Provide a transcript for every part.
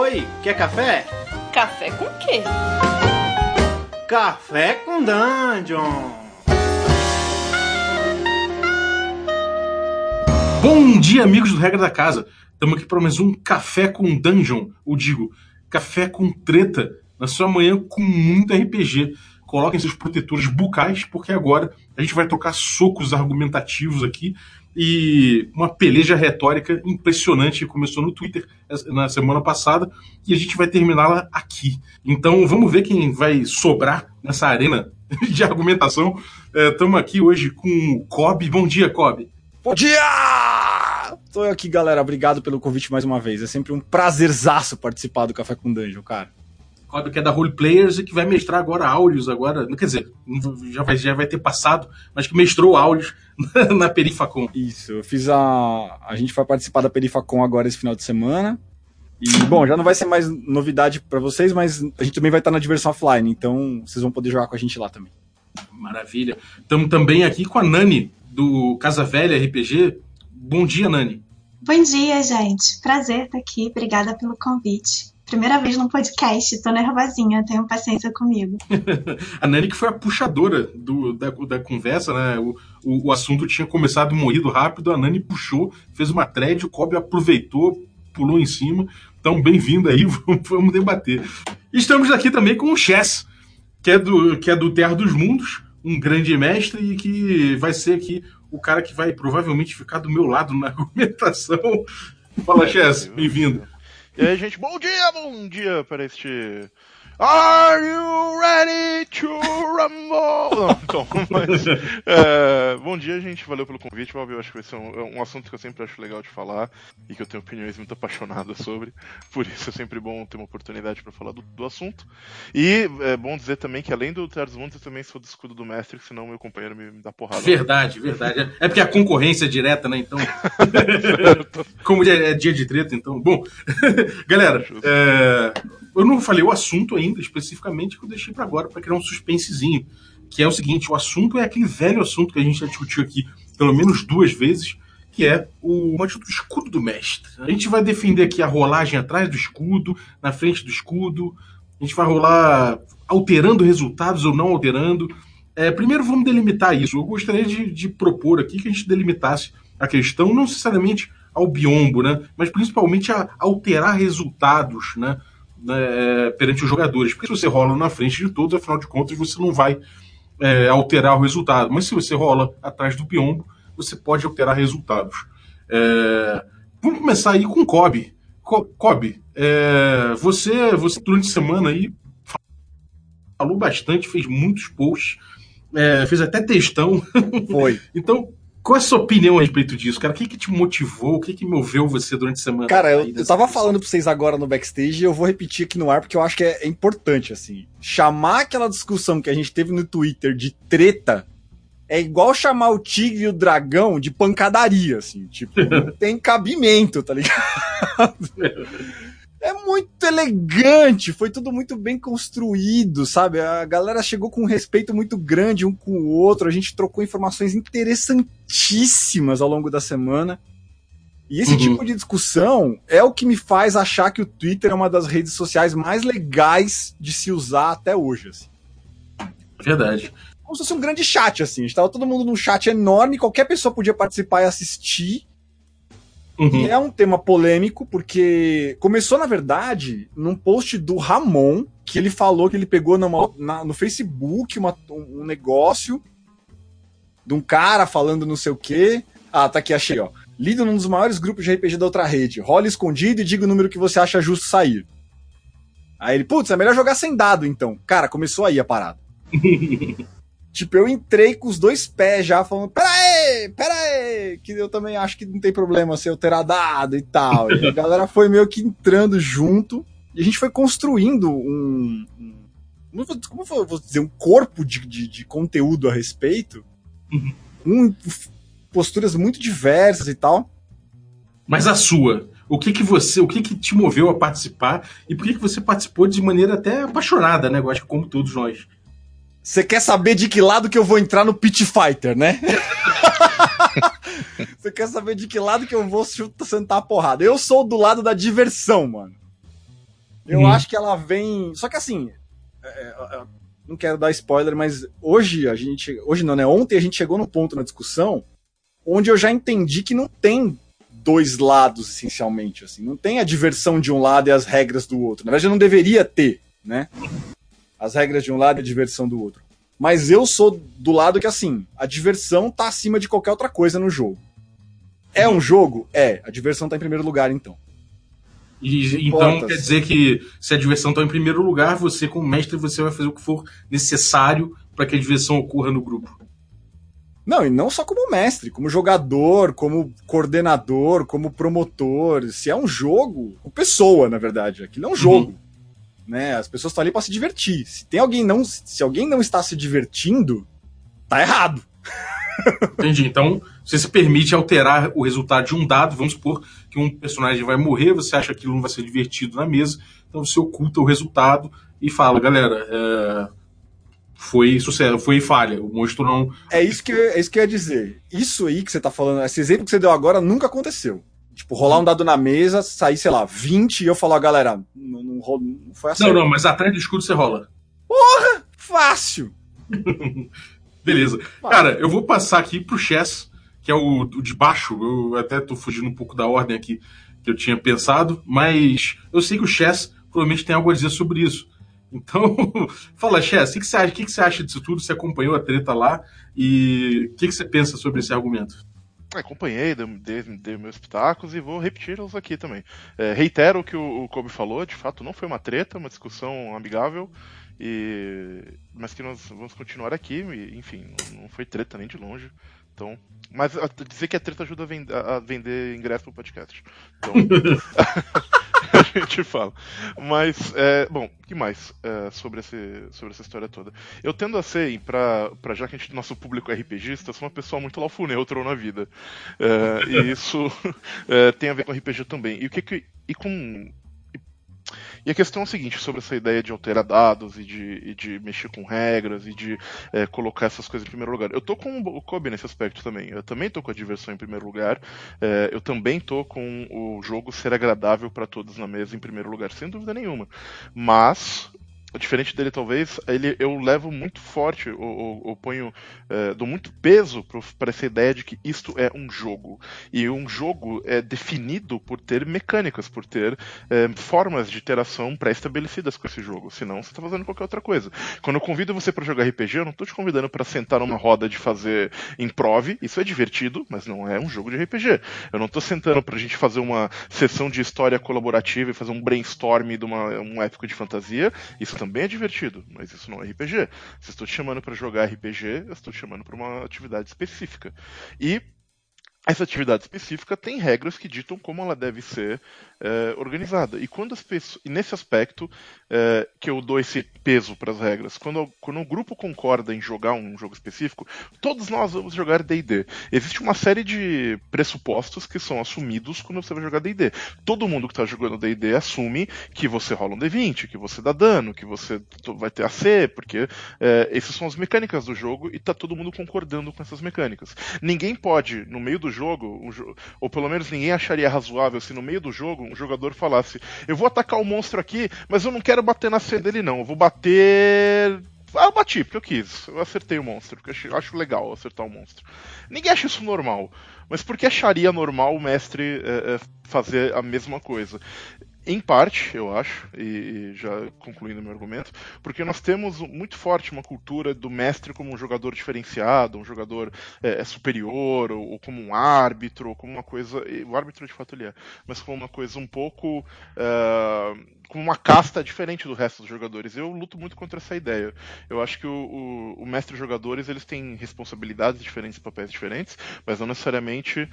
Oi, quer café? Café com quê? Café com Dungeon. Bom dia, amigos do Regra da Casa. Estamos aqui para mais um Café com Dungeon, ou digo, Café com Treta, na sua manhã com muito RPG. Coloquem seus protetores bucais, porque agora a gente vai trocar socos argumentativos aqui e uma peleja retórica impressionante que começou no Twitter na semana passada e a gente vai terminá-la aqui. Então vamos ver quem vai sobrar nessa arena de argumentação. Estamos é, aqui hoje com o Kobe. Bom dia, Kobe. Bom dia! Tô aqui, galera. Obrigado pelo convite mais uma vez. É sempre um prazerzaço participar do Café com Dungeon, cara. Que é da Role Players e que vai mestrar agora áudios agora. Quer dizer, já vai, já vai ter passado, mas que mestrou áudios na Perifacom. Isso, eu fiz a. A gente vai participar da Perifacom agora esse final de semana. E, bom, já não vai ser mais novidade para vocês, mas a gente também vai estar na diversão offline, então vocês vão poder jogar com a gente lá também. Maravilha. Estamos também aqui com a Nani, do Casa Velha RPG. Bom dia, Nani. Bom dia, gente. Prazer estar aqui. Obrigada pelo convite. Primeira vez num podcast, tô nervosinha, tenham paciência comigo. a Nani que foi a puxadora do, da, da conversa, né? O, o, o, assunto tinha começado morrido rápido, a Nani puxou, fez uma thread, o Kobe aproveitou, pulou em cima. Então, bem-vindo aí, vamos debater. Estamos aqui também com o Chess, que é do, que é do Terra dos Mundos, um grande mestre e que vai ser aqui o cara que vai provavelmente ficar do meu lado na argumentação. Fala, Chess, bem-vindo. E aí, gente, bom dia, bom dia para este Are you ready to rumble? então, mas, é, bom dia, gente. Valeu pelo convite, Bob. Eu acho que vai ser um, é um, assunto que eu sempre acho legal de falar e que eu tenho opiniões muito apaixonadas sobre. Por isso é sempre bom ter uma oportunidade para falar do, do, assunto. E é bom dizer também que, além do Terras Mundos, eu também sou do escudo do mestre, senão meu companheiro me, me dá porrada. Verdade, verdade. É porque a concorrência é direta, né? Então. Como é, é dia de treta, então. Bom, galera, é eu não falei o assunto ainda, especificamente, que eu deixei para agora, para criar um suspensezinho. Que é o seguinte: o assunto é aquele velho assunto que a gente já discutiu aqui pelo menos duas vezes, que é o do escudo do mestre. A gente vai defender aqui a rolagem atrás do escudo, na frente do escudo. A gente vai rolar alterando resultados ou não alterando. É, primeiro vamos delimitar isso. Eu gostaria de, de, propor aqui que a gente delimitasse a questão, não necessariamente ao biombo, né? Mas principalmente a alterar resultados, né? Né, é, perante os jogadores. Porque se você rola na frente de todos, afinal de contas, você não vai é, alterar o resultado. Mas se você rola atrás do piombo, você pode alterar resultados. É, vamos começar aí com o Kobe. Kobe, é, você, você durante a semana aí falou bastante, fez muitos posts, é, fez até textão. Foi. então, qual é a sua opinião a respeito disso, cara? O que, que te motivou? O que, que moveu você durante a semana? Cara, eu, eu tava falando pra vocês agora no backstage e eu vou repetir aqui no ar porque eu acho que é, é importante, assim. Chamar aquela discussão que a gente teve no Twitter de treta é igual chamar o tigre e o dragão de pancadaria, assim. Tipo, não tem cabimento, tá ligado? é muito elegante, foi tudo muito bem construído, sabe? A galera chegou com um respeito muito grande um com o outro, a gente trocou informações interessantíssimas ao longo da semana. E esse uhum. tipo de discussão é o que me faz achar que o Twitter é uma das redes sociais mais legais de se usar até hoje. Assim. Verdade. Como se fosse um grande chat, assim. Estava todo mundo num chat enorme, qualquer pessoa podia participar e assistir. Uhum. É um tema polêmico, porque começou, na verdade, num post do Ramon, que ele falou que ele pegou numa, na, no Facebook uma, um negócio de um cara falando não sei o quê. Ah, tá aqui, achei, ó. Lido num dos maiores grupos de RPG da outra rede. Rola escondido e diga o número que você acha justo sair. Aí ele, putz, é melhor jogar sem dado, então. Cara, começou aí a parada. Tipo, eu entrei com os dois pés já, falando, pera aí, pera que eu também acho que não tem problema se eu ter dado e tal. E a galera foi meio que entrando junto, e a gente foi construindo um... um como eu vou dizer, um corpo de, de, de conteúdo a respeito, uhum. um, posturas muito diversas e tal. Mas a sua, o que que você, o que que te moveu a participar e por que que você participou de maneira até apaixonada, né? Eu acho que como todos nós. Você quer saber de que lado que eu vou entrar no Pit Fighter, né? Você quer saber de que lado que eu vou sentar a porrada? Eu sou do lado da diversão, mano. Eu uhum. acho que ela vem. Só que assim. É, é, é, não quero dar spoiler, mas hoje a gente. Hoje não, né? Ontem a gente chegou no ponto na discussão onde eu já entendi que não tem dois lados, essencialmente. Assim. Não tem a diversão de um lado e as regras do outro. Na verdade, não deveria ter, né? As regras de um lado e a diversão do outro. Mas eu sou do lado que, assim, a diversão tá acima de qualquer outra coisa no jogo. É um jogo? É. A diversão tá em primeiro lugar, então. E, então quer dizer que se a diversão está em primeiro lugar, você, como mestre, você vai fazer o que for necessário para que a diversão ocorra no grupo. Não, e não só como mestre, como jogador, como coordenador, como promotor. Se é um jogo, pessoa, na verdade. Aquilo é um jogo. Uhum. Né? As pessoas estão ali para se divertir. Se tem alguém não, se alguém não está se divertindo, tá errado. Entendi. Então, você se permite alterar o resultado de um dado, vamos supor que um personagem vai morrer, você acha que aquilo não vai ser divertido na mesa, então você oculta o resultado e fala, galera, é, foi sucesso, foi falha. O monstro não. É isso que, é isso que eu ia dizer. Isso aí que você tá falando, esse exemplo que você deu agora nunca aconteceu. Tipo, rolar um dado na mesa, sair, sei lá, 20 e eu falar, galera, não, não, não foi assim. Não, não, mas atrás do escudo você rola. Porra! Fácil! Beleza. Cara, eu vou passar aqui pro Chess, que é o, o de baixo. Eu até tô fugindo um pouco da ordem aqui que eu tinha pensado, mas eu sei que o Chess provavelmente tem algo a dizer sobre isso. Então, fala, Chess, o que, você acha, o que, você acha disso tudo? Você acompanhou a treta lá e o que, você pensa sobre esse argumento? Acompanhei, dei, dei, meus pitacos e vou repeti-los aqui também. É, reitero o que o, o Kobe falou, de fato não foi uma treta, uma discussão amigável, e, mas que nós vamos continuar aqui, e, enfim, não foi treta nem de longe. Então, mas dizer que a treta ajuda a, vend a vender ingresso pro podcast. Então, a gente fala. Mas, é, bom, que mais é, sobre, esse, sobre essa história toda? Eu tendo a ser, pra, pra já que a gente, nosso público é RPGista, sou uma pessoa muito lawful na vida. É, e isso é, tem a ver com RPG também. E o que, que e com e a questão é a seguinte, sobre essa ideia de alterar dados e de, e de mexer com regras e de é, colocar essas coisas em primeiro lugar. Eu tô com o Kobe nesse aspecto também. Eu também tô com a diversão em primeiro lugar. É, eu também tô com o jogo ser agradável para todos na mesa em primeiro lugar, sem dúvida nenhuma. Mas diferente dele talvez, ele, eu levo muito forte, ou, ponho, é, dou muito peso para essa ideia de que isto é um jogo. E um jogo é definido por ter mecânicas, por ter é, formas de interação pré-estabelecidas com esse jogo. Senão você está fazendo qualquer outra coisa. Quando eu convido você para jogar RPG, eu não estou te convidando para sentar numa roda de fazer improv. Isso é divertido, mas não é um jogo de RPG. Eu não estou sentando para a gente fazer uma sessão de história colaborativa e fazer um brainstorm de uma, um épico de fantasia. Isso também é divertido, mas isso não é RPG. Se estou te chamando para jogar RPG, eu estou te chamando para uma atividade específica. E essa atividade específica tem regras que ditam como ela deve ser é, organizada. E quando as pessoas, e nesse aspecto é, que eu dou esse peso para as regras, quando, quando o grupo concorda em jogar um jogo específico, todos nós vamos jogar D&D. Existe uma série de pressupostos que são assumidos quando você vai jogar D&D. Todo mundo que está jogando D&D assume que você rola um D20, que você dá dano, que você vai ter AC, porque é, essas são as mecânicas do jogo e está todo mundo concordando com essas mecânicas. Ninguém pode, no meio do jogo, um jo ou pelo menos ninguém acharia razoável se no meio do jogo um jogador falasse: Eu vou atacar o monstro aqui, mas eu não quero bater na C dele, não. Eu vou bater. Ah, eu bati, porque eu quis. Eu acertei o monstro, porque eu acho legal acertar o monstro. Ninguém acha isso normal. Mas por que acharia normal o mestre é, é, fazer a mesma coisa? Em parte, eu acho, e, e, já concluindo meu argumento, porque nós temos muito forte uma cultura do mestre como um jogador diferenciado, um jogador é, é superior, ou, ou, como um árbitro, ou como uma coisa. O árbitro de fato ele é, mas como uma coisa um pouco. Uh, como uma casta diferente do resto dos jogadores. Eu luto muito contra essa ideia. Eu acho que o, o, o mestre jogadores eles têm responsabilidades diferentes, papéis diferentes, mas não necessariamente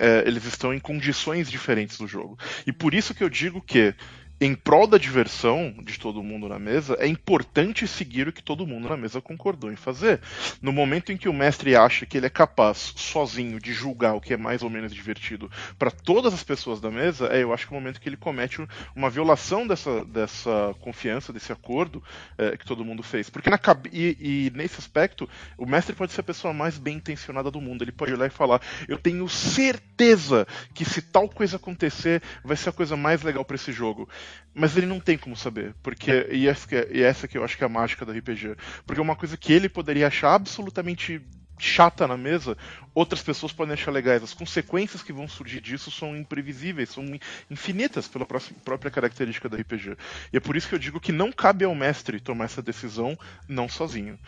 é, eles estão em condições diferentes do jogo. E por isso que eu digo que em prol da diversão de todo mundo na mesa, é importante seguir o que todo mundo na mesa concordou em fazer. No momento em que o mestre acha que ele é capaz, sozinho, de julgar o que é mais ou menos divertido para todas as pessoas da mesa, é eu acho que é o momento que ele comete uma violação dessa, dessa confiança, desse acordo é, que todo mundo fez. Porque na, e, e nesse aspecto, o mestre pode ser a pessoa mais bem intencionada do mundo. Ele pode olhar e falar: Eu tenho certeza que se tal coisa acontecer, vai ser a coisa mais legal para esse jogo. Mas ele não tem como saber, porque e essa, é, e essa que eu acho que é a mágica do RPG. Porque uma coisa que ele poderia achar absolutamente chata na mesa, outras pessoas podem achar legais. As consequências que vão surgir disso são imprevisíveis, são infinitas pela própria característica do RPG. E é por isso que eu digo que não cabe ao mestre tomar essa decisão não sozinho.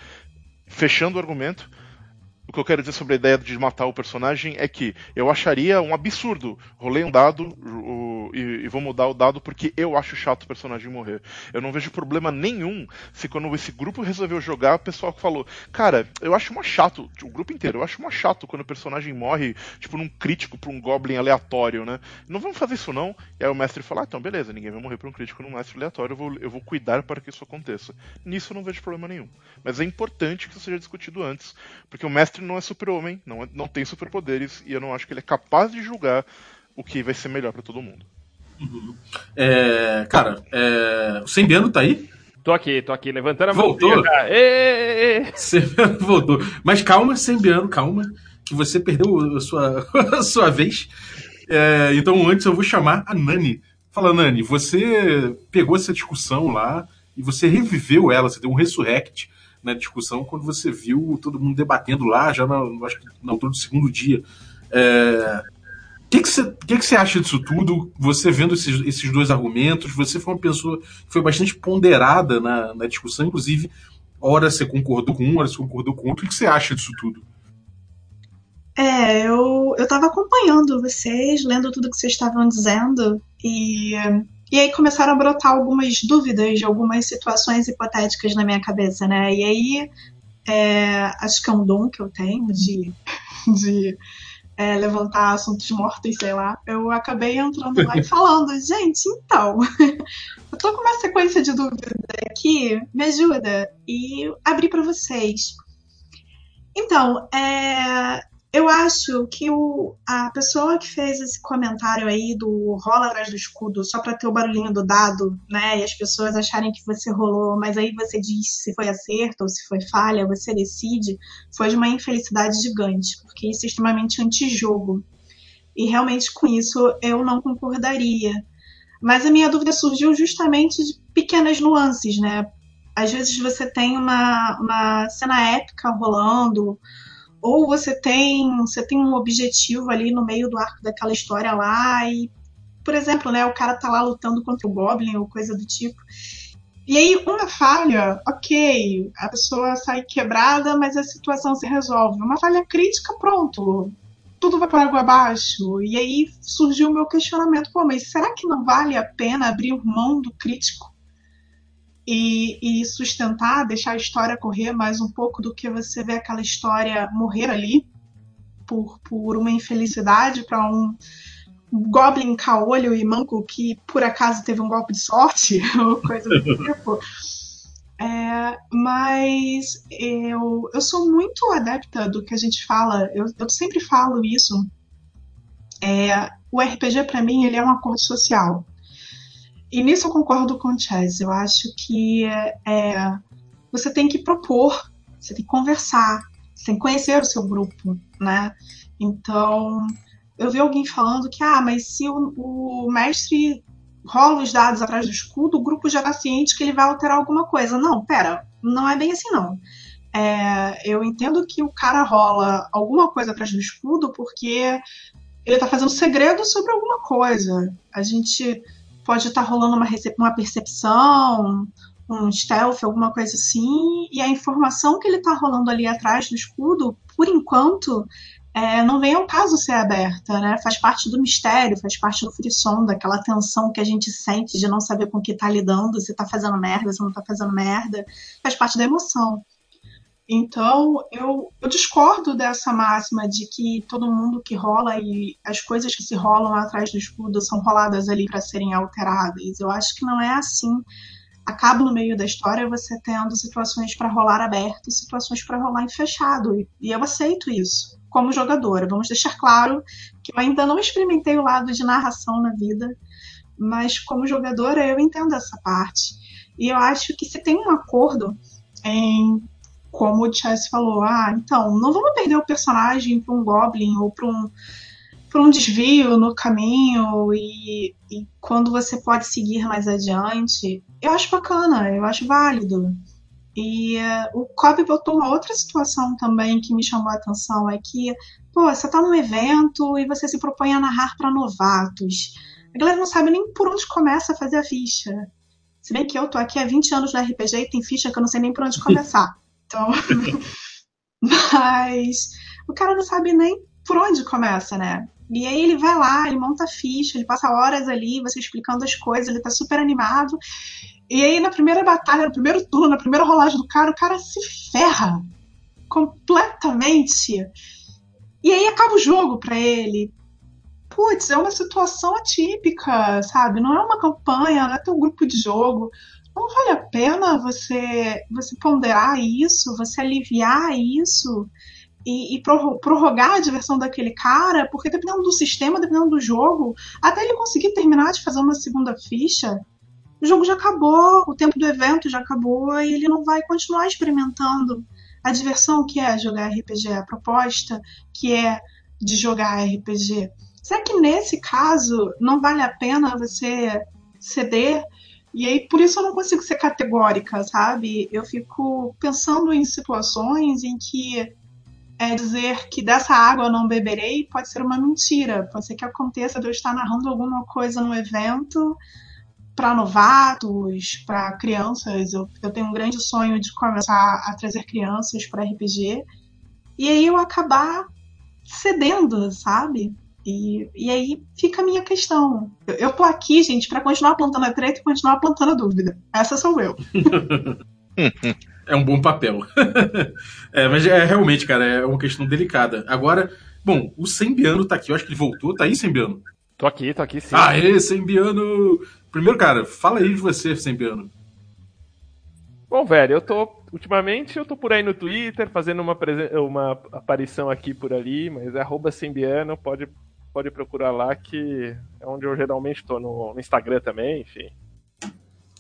Fechando o argumento, o que eu quero dizer sobre a ideia de matar o personagem é que eu acharia um absurdo. Rolei um dado o, e, e, vou mudar o dado porque eu acho chato o personagem morrer. Eu não vejo problema nenhum se quando esse grupo resolveu jogar, o pessoal falou: Cara, eu acho uma chato, o grupo inteiro, eu acho uma chato quando o personagem morre, tipo, num crítico pra um goblin aleatório, né? Não vamos fazer isso não. E aí o mestre fala: ah, então beleza, ninguém vai morrer pra um crítico num mestre aleatório, eu vou, eu vou cuidar para que isso aconteça. Nisso eu não vejo problema nenhum. Mas é importante que isso seja discutido antes, porque o mestre não é super-homem, não, é, não tem superpoderes, e eu não acho que ele é capaz de julgar o que vai ser melhor para todo mundo. Uhum. É, cara, é, o Sembiano tá aí? Tô aqui, tô aqui, levantando a mão. Voltou? Sembiano voltou. Mas calma, Sembiano, calma, que você perdeu a sua, a sua vez. É, então antes eu vou chamar a Nani. Fala, Nani, você pegou essa discussão lá e você reviveu ela, você deu um resurrect na discussão quando você viu todo mundo debatendo lá, já na, acho que na altura do segundo dia. É, o que, que, você, que, que você acha disso tudo? Você vendo esses, esses dois argumentos, você foi uma pessoa que foi bastante ponderada na, na discussão, inclusive, hora você concordou com um, hora você concordou com outro. O que, que você acha disso tudo? É, eu, eu acompanhando vocês, lendo tudo que vocês estavam dizendo, e e aí começaram a brotar algumas dúvidas de algumas situações hipotéticas na minha cabeça, né? E aí, é, acho que é um dom que eu tenho de, de é, levantar assuntos mortos, sei lá. Eu acabei entrando lá e falando, gente, então, eu tô com uma sequência de dúvidas aqui, me ajuda. E abri para vocês. Então, é, eu acho que o, a pessoa que fez esse comentário aí do rola atrás do escudo só para ter o barulhinho do dado, né? E as pessoas acharem que você rolou, mas aí você diz se foi acerto ou se foi falha, você decide, foi de uma infelicidade gigante, porque isso é extremamente antijogo. E realmente com isso eu não concordaria. Mas a minha dúvida surgiu justamente de pequenas nuances, né? Às vezes você tem uma, uma cena épica rolando ou você tem você tem um objetivo ali no meio do arco daquela história lá e por exemplo né o cara tá lá lutando contra o goblin ou coisa do tipo. E aí uma falha ok a pessoa sai quebrada mas a situação se resolve. Uma falha crítica pronto tudo vai para água abaixo. E aí surgiu o meu questionamento pô mas será que não vale a pena abrir mão do crítico e, e, sustentar, deixar a história correr mais um pouco do que você ver aquela história morrer ali por, por uma infelicidade para um goblin caolho e manco que por acaso teve um golpe de sorte ou coisa do tipo. É, mas eu, eu sou muito adepta do que a gente fala, eu, eu sempre falo isso. É, o RPG para mim ele é um acordo social. E nisso eu concordo com o Chaz. Eu acho que é, você tem que propor, você tem que conversar, você tem que conhecer o seu grupo, né? Então, eu vi alguém falando que, ah, mas se o, o mestre rola os dados atrás do escudo, o grupo já está ciente que ele vai alterar alguma coisa. Não, pera, não é bem assim não. É, eu entendo que o cara rola alguma coisa atrás do escudo porque ele está fazendo segredo sobre alguma coisa. A gente pode estar tá rolando uma, uma percepção, um stealth, alguma coisa assim, e a informação que ele está rolando ali atrás do escudo, por enquanto, é, não vem ao caso ser aberta, né? Faz parte do mistério, faz parte do frisson, daquela tensão que a gente sente de não saber com que está lidando, se está fazendo merda, se não está fazendo merda, faz parte da emoção. Então, eu, eu, discordo dessa máxima de que todo mundo que rola e as coisas que se rolam atrás do escudo são roladas ali para serem alteradas. Eu acho que não é assim. Acaba no meio da história você tendo situações para rolar aberto e situações para rolar em fechado. E eu aceito isso como jogadora. Vamos deixar claro que eu ainda não experimentei o lado de narração na vida, mas como jogadora eu entendo essa parte. E eu acho que se tem um acordo em como o Chess falou, ah, então, não vamos perder o personagem para um Goblin ou para um um desvio no caminho e, e, quando você pode seguir mais adiante, eu acho bacana, eu acho válido. E uh, o Kobe botou uma outra situação também que me chamou a atenção, é que, pô, você tá num evento e você se propõe a narrar para novatos. A galera não sabe nem por onde começa a fazer a ficha. Se bem que eu tô aqui há 20 anos no RPG e tem ficha que eu não sei nem por onde começar. Então, mas o cara não sabe nem por onde começa, né? E aí ele vai lá, ele monta a ficha, ele passa horas ali, você explicando as coisas, ele tá super animado. E aí na primeira batalha, no primeiro turno, na primeira rolagem do cara, o cara se ferra completamente. E aí acaba o jogo para ele. Putz, é uma situação atípica, sabe? Não é uma campanha, não é teu grupo de jogo. Não vale a pena você, você ponderar isso, você aliviar isso e, e, prorrogar a diversão daquele cara, porque dependendo do sistema, dependendo do jogo, até ele conseguir terminar de fazer uma segunda ficha, o jogo já acabou, o tempo do evento já acabou e ele não vai continuar experimentando a diversão que é jogar RPG, a proposta que é de jogar RPG. Será que nesse caso não vale a pena você ceder? E aí, por isso eu não consigo ser categórica, sabe? Eu fico pensando em situações em que é dizer que dessa água eu não beberei pode ser uma mentira. Pode ser que aconteça de eu estar narrando alguma coisa no evento para novatos, para crianças. Eu, eu tenho um grande sonho de começar a trazer crianças para RPG. E aí eu acabar cedendo, sabe? E, e aí fica a minha questão. Eu, eu tô aqui, gente, para continuar plantando a treta e continuar plantando a dúvida. Essa sou eu. é um bom papel. é, mas é realmente, cara, é uma questão delicada. Agora, bom, o Sembiano tá aqui, eu acho que ele voltou. Tá aí, Sembiano? Tô aqui, tô aqui sim. Aê, Sembiano! Primeiro, cara, fala aí de você, Sembiano. Bom, velho, eu tô. Ultimamente eu tô por aí no Twitter, fazendo uma, uma aparição aqui por ali, mas é arroba Sembiano, pode, pode procurar lá que é onde eu geralmente tô, no, no Instagram também, enfim.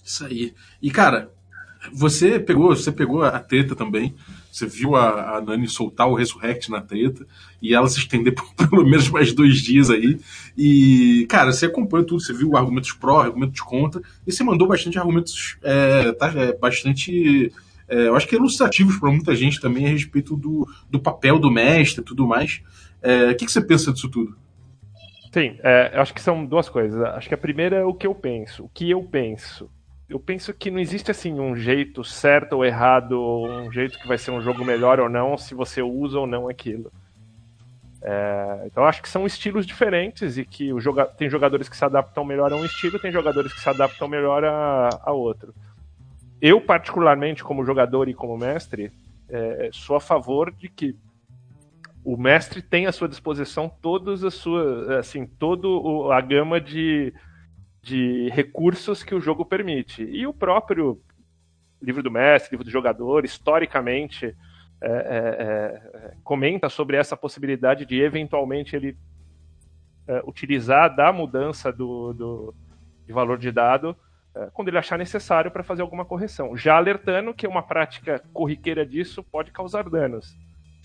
Isso aí. E, cara, você pegou, você pegou a treta também. Você viu a, a Nani soltar o Resurrect na treta e ela se estender por pelo menos mais dois dias aí. E, cara, você acompanhou tudo, você viu argumentos pró, argumentos contra, e você mandou bastante argumentos é, tá, é, bastante. É, eu acho que elucidativos para muita gente também a respeito do, do papel do mestre e tudo mais. É, o que, que você pensa disso tudo? Sim, é, eu acho que são duas coisas. Acho que a primeira é o que eu penso. O que eu penso eu penso que não existe assim um jeito certo ou errado, um jeito que vai ser um jogo melhor ou não, se você usa ou não aquilo. É, então acho que são estilos diferentes e que joga tem jogadores que se adaptam melhor a um estilo, tem jogadores que se adaptam melhor a, a outro. Eu, particularmente, como jogador e como mestre, é, sou a favor de que o mestre tenha à sua disposição todas as suas, assim, toda a gama de de recursos que o jogo permite. E o próprio livro do mestre, livro do jogador, historicamente, é, é, é, comenta sobre essa possibilidade de eventualmente ele é, utilizar da mudança do, do, de valor de dado é, quando ele achar necessário para fazer alguma correção. Já alertando que uma prática corriqueira disso pode causar danos,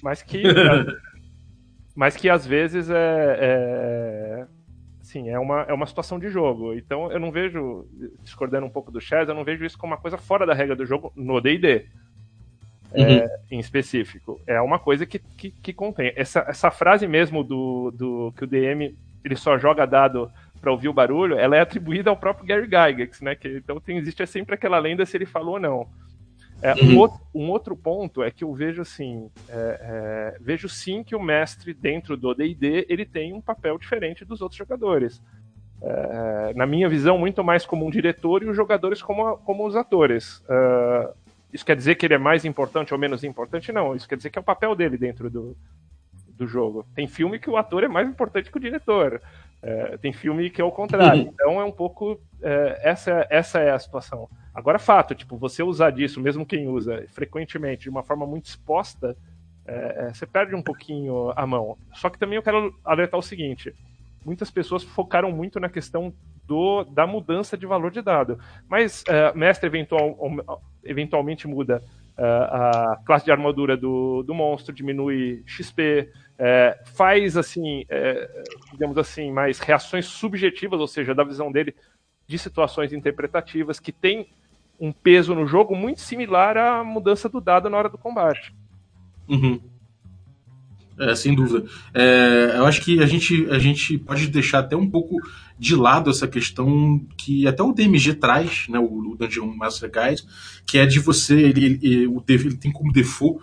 mas que, mas que às vezes é, é sim, é uma, é uma situação de jogo. Então eu não vejo, discordando um pouco do Chaz, eu não vejo isso como uma coisa fora da regra do jogo no DD. É, uhum. É, em específico. É uma coisa que, que, que, contém. Essa, essa frase mesmo do, do que o DM ele só joga dado para ouvir o barulho, ela é atribuída ao próprio Gary Gygax, né? Que, então tem, existe sempre aquela lenda se ele falou ou não. É, uhum. um, outro, um, outro, ponto é que eu vejo assim, é, é, vejo sim que o mestre dentro do D&D ele tem um papel diferente dos outros jogadores. É, na minha visão, muito mais como um diretor e os jogadores como, como os atores. É, isso quer dizer que ele é mais importante ou menos importante? Não, isso quer dizer que é o papel dele dentro do, do jogo. Tem filme que o ator é mais importante que o diretor. É, tem filme que é o contrário. Uhum. Então é um pouco. essa, essa é a situação. Agora, fato, tipo, você usar disso, mesmo quem usa frequentemente, de uma forma muito exposta, é, é, você perde um pouquinho a mão. Só que também eu quero alertar o seguinte: muitas pessoas focaram muito na questão do, da mudança de valor de dado. Mas, é, mestre eventual, eventualmente muda a classe de armadura do, do monstro diminui XP, é, faz assim, é, digamos assim, mais reações subjetivas, ou seja, da visão dele de situações interpretativas que tem um peso no jogo muito similar à mudança do dado na hora do combate. Uhum. É, sem dúvida. É, eu acho que a gente, a gente pode deixar até um pouco de lado essa questão que até o DMG traz, né, o, Dungeon Master Guide, que é de você, ele, ele, ele tem como default,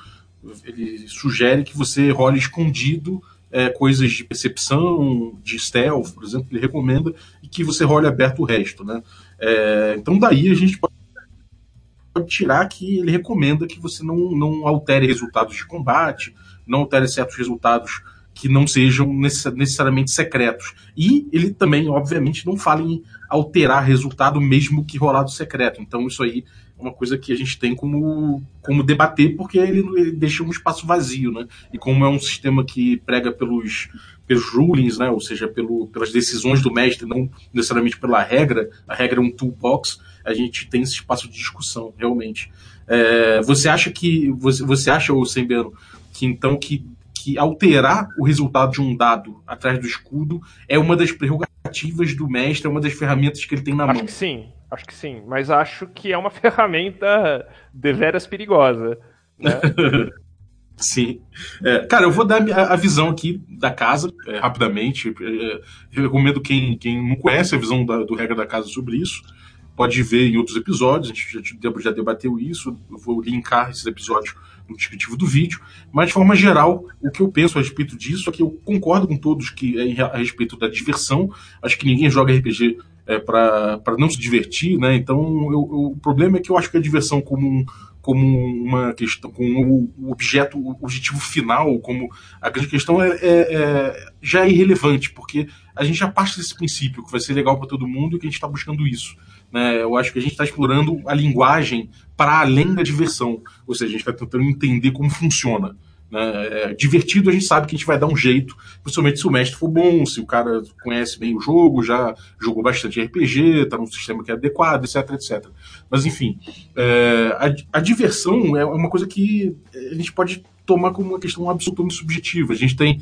ele sugere que você role escondido é, coisas de percepção, de stealth, por exemplo, ele recomenda, e que você role aberto o resto. Né? É, então daí a gente pode tirar que ele recomenda que você não, não altere resultados de combate, não altere certos resultados que não sejam necessariamente secretos. E ele também, obviamente, não fala em alterar resultado mesmo que rolado secreto. Então isso aí é uma coisa que a gente tem como, como debater, porque ele, ele deixa um espaço vazio, né? E como é um sistema que prega pelos, pelos rulings, né? Ou seja, pelo, pelas decisões do mestre, não necessariamente pela regra, a regra é um toolbox, a gente tem esse espaço de discussão, realmente. É, você acha que. Você, você acha, ô Sembiano, que então que, que alterar o resultado de um dado atrás do escudo é uma das prerrogativas do mestre, é uma das ferramentas que ele tem na acho mão. Acho que sim, acho que sim. Mas acho que é uma ferramenta deveras perigosa. Né? Sim. É, cara, eu vou dar a, visão aqui da casa, é, rapidamente. É, recomendo quem, quem não conhece a visão da, do regra da casa sobre isso pode ver em outros episódios, a gente já, já debateu isso, eu vou linkar esses episódios no descritivo do vídeo, mas de forma geral, o que eu penso a respeito disso é que eu concordo com todos que é a respeito da diversão, acho que ninguém joga RPG é, para não se divertir, né? Então eu, eu, o problema é que eu acho que a diversão como um, como uma questão, como o objeto, o objetivo final, como a grande questão é, é, é, já é irrelevante, porque a gente já parte desse princípio que vai ser legal para todo mundo e que a gente está buscando isso. Né? Eu acho que a gente está explorando a linguagem para além da diversão. Ou seja, a gente está tentando entender como funciona. Né? É, divertido a gente sabe que a gente vai dar um jeito, principalmente se o mestre for bom, se o cara conhece bem o jogo, já jogou bastante RPG, está num sistema que é adequado, etc, etc. Mas enfim, é, a, a, diversão é uma coisa que a gente pode tomar como uma questão absolutamente subjetiva. A gente tem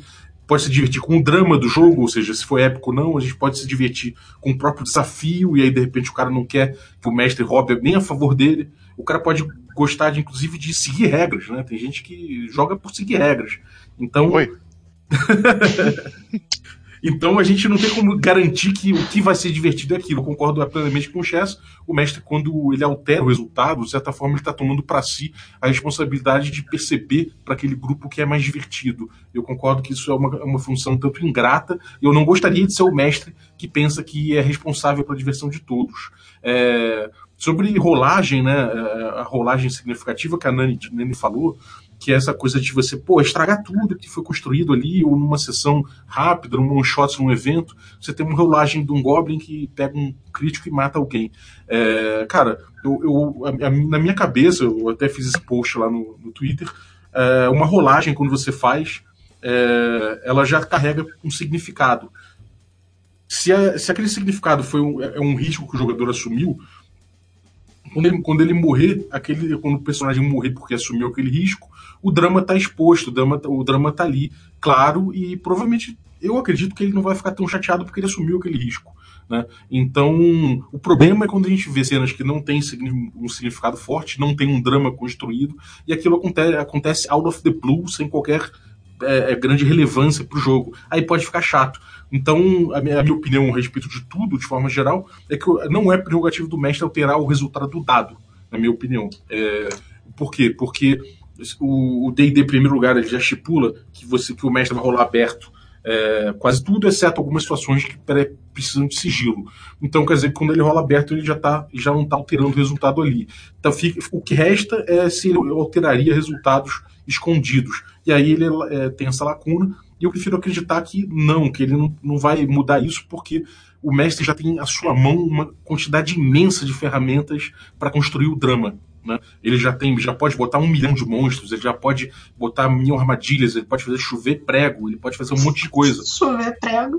pode se divertir com o drama do jogo, ou seja, se foi épico ou não, a gente pode se divertir com o próprio desafio, e aí de repente o cara não quer que o mestre roube nem a favor dele. O cara pode gostar, de, inclusive, de seguir regras, né? Tem gente que joga por seguir regras. Então. Oi. Então a gente não tem como garantir que o que vai ser divertido é aquilo. Eu concordo plenamente com o Chess. O mestre, quando ele altera o resultado, de certa forma, ele está tomando para si a responsabilidade de perceber para aquele grupo que é mais divertido. Eu concordo que isso é uma, é uma função tanto ingrata. Eu não gostaria de ser o mestre que pensa que é responsável pela diversão de todos. É, sobre rolagem, né, é, a rolagem significativa que a Nani, Nani falou, que é essa coisa de você, pô, estragar tudo que foi construído ali, ou numa sessão rápida, num one shot, num evento, você tem uma rolagem de um Goblin que pega um crítico e mata alguém. É, cara, eu, eu a, a, na minha cabeça, eu até fiz esse post lá no, no Twitter, é, uma rolagem, quando você faz, é, ela já carrega um significado. Se, se aquele significado foi um, é um risco que o jogador assumiu, quando ele, quando ele morrer, aquele, quando o personagem morrer porque assumiu aquele risco, o drama está exposto, o drama, tá, o drama tá ali, claro, e provavelmente eu acredito que ele não vai ficar tão chateado porque ele assumiu aquele risco. Né? Então, o problema é quando a gente vê cenas que não tem um significado forte, não tem um drama construído, e aquilo acontece, acontece out of the blue, sem qualquer é, é grande relevância para o jogo. Aí pode ficar chato. Então, a minha, a minha, opinião a respeito de tudo, de forma geral, é que não é prerrogativo do mestre alterar o resultado do dado, na minha opinião. É, por quê? Porque o D&D, em primeiro lugar, ele já estipula que, você, que o mestre vai rolar aberto é, quase tudo, exceto algumas situações que precisam de sigilo. Então, quer dizer quando ele rola aberto, ele já, tá, já não está alterando o resultado ali. Então, fica, o que resta é se ele alteraria resultados escondidos. E aí ele é, tem essa lacuna, e eu prefiro acreditar que não, que ele não, não vai mudar isso, porque o mestre já tem à sua mão uma quantidade imensa de ferramentas para construir o drama. Né? Ele já tem, já pode botar um milhão de monstros, ele já pode botar mil armadilhas, ele pode fazer chover prego, ele pode fazer um monte de coisa. Chover prego.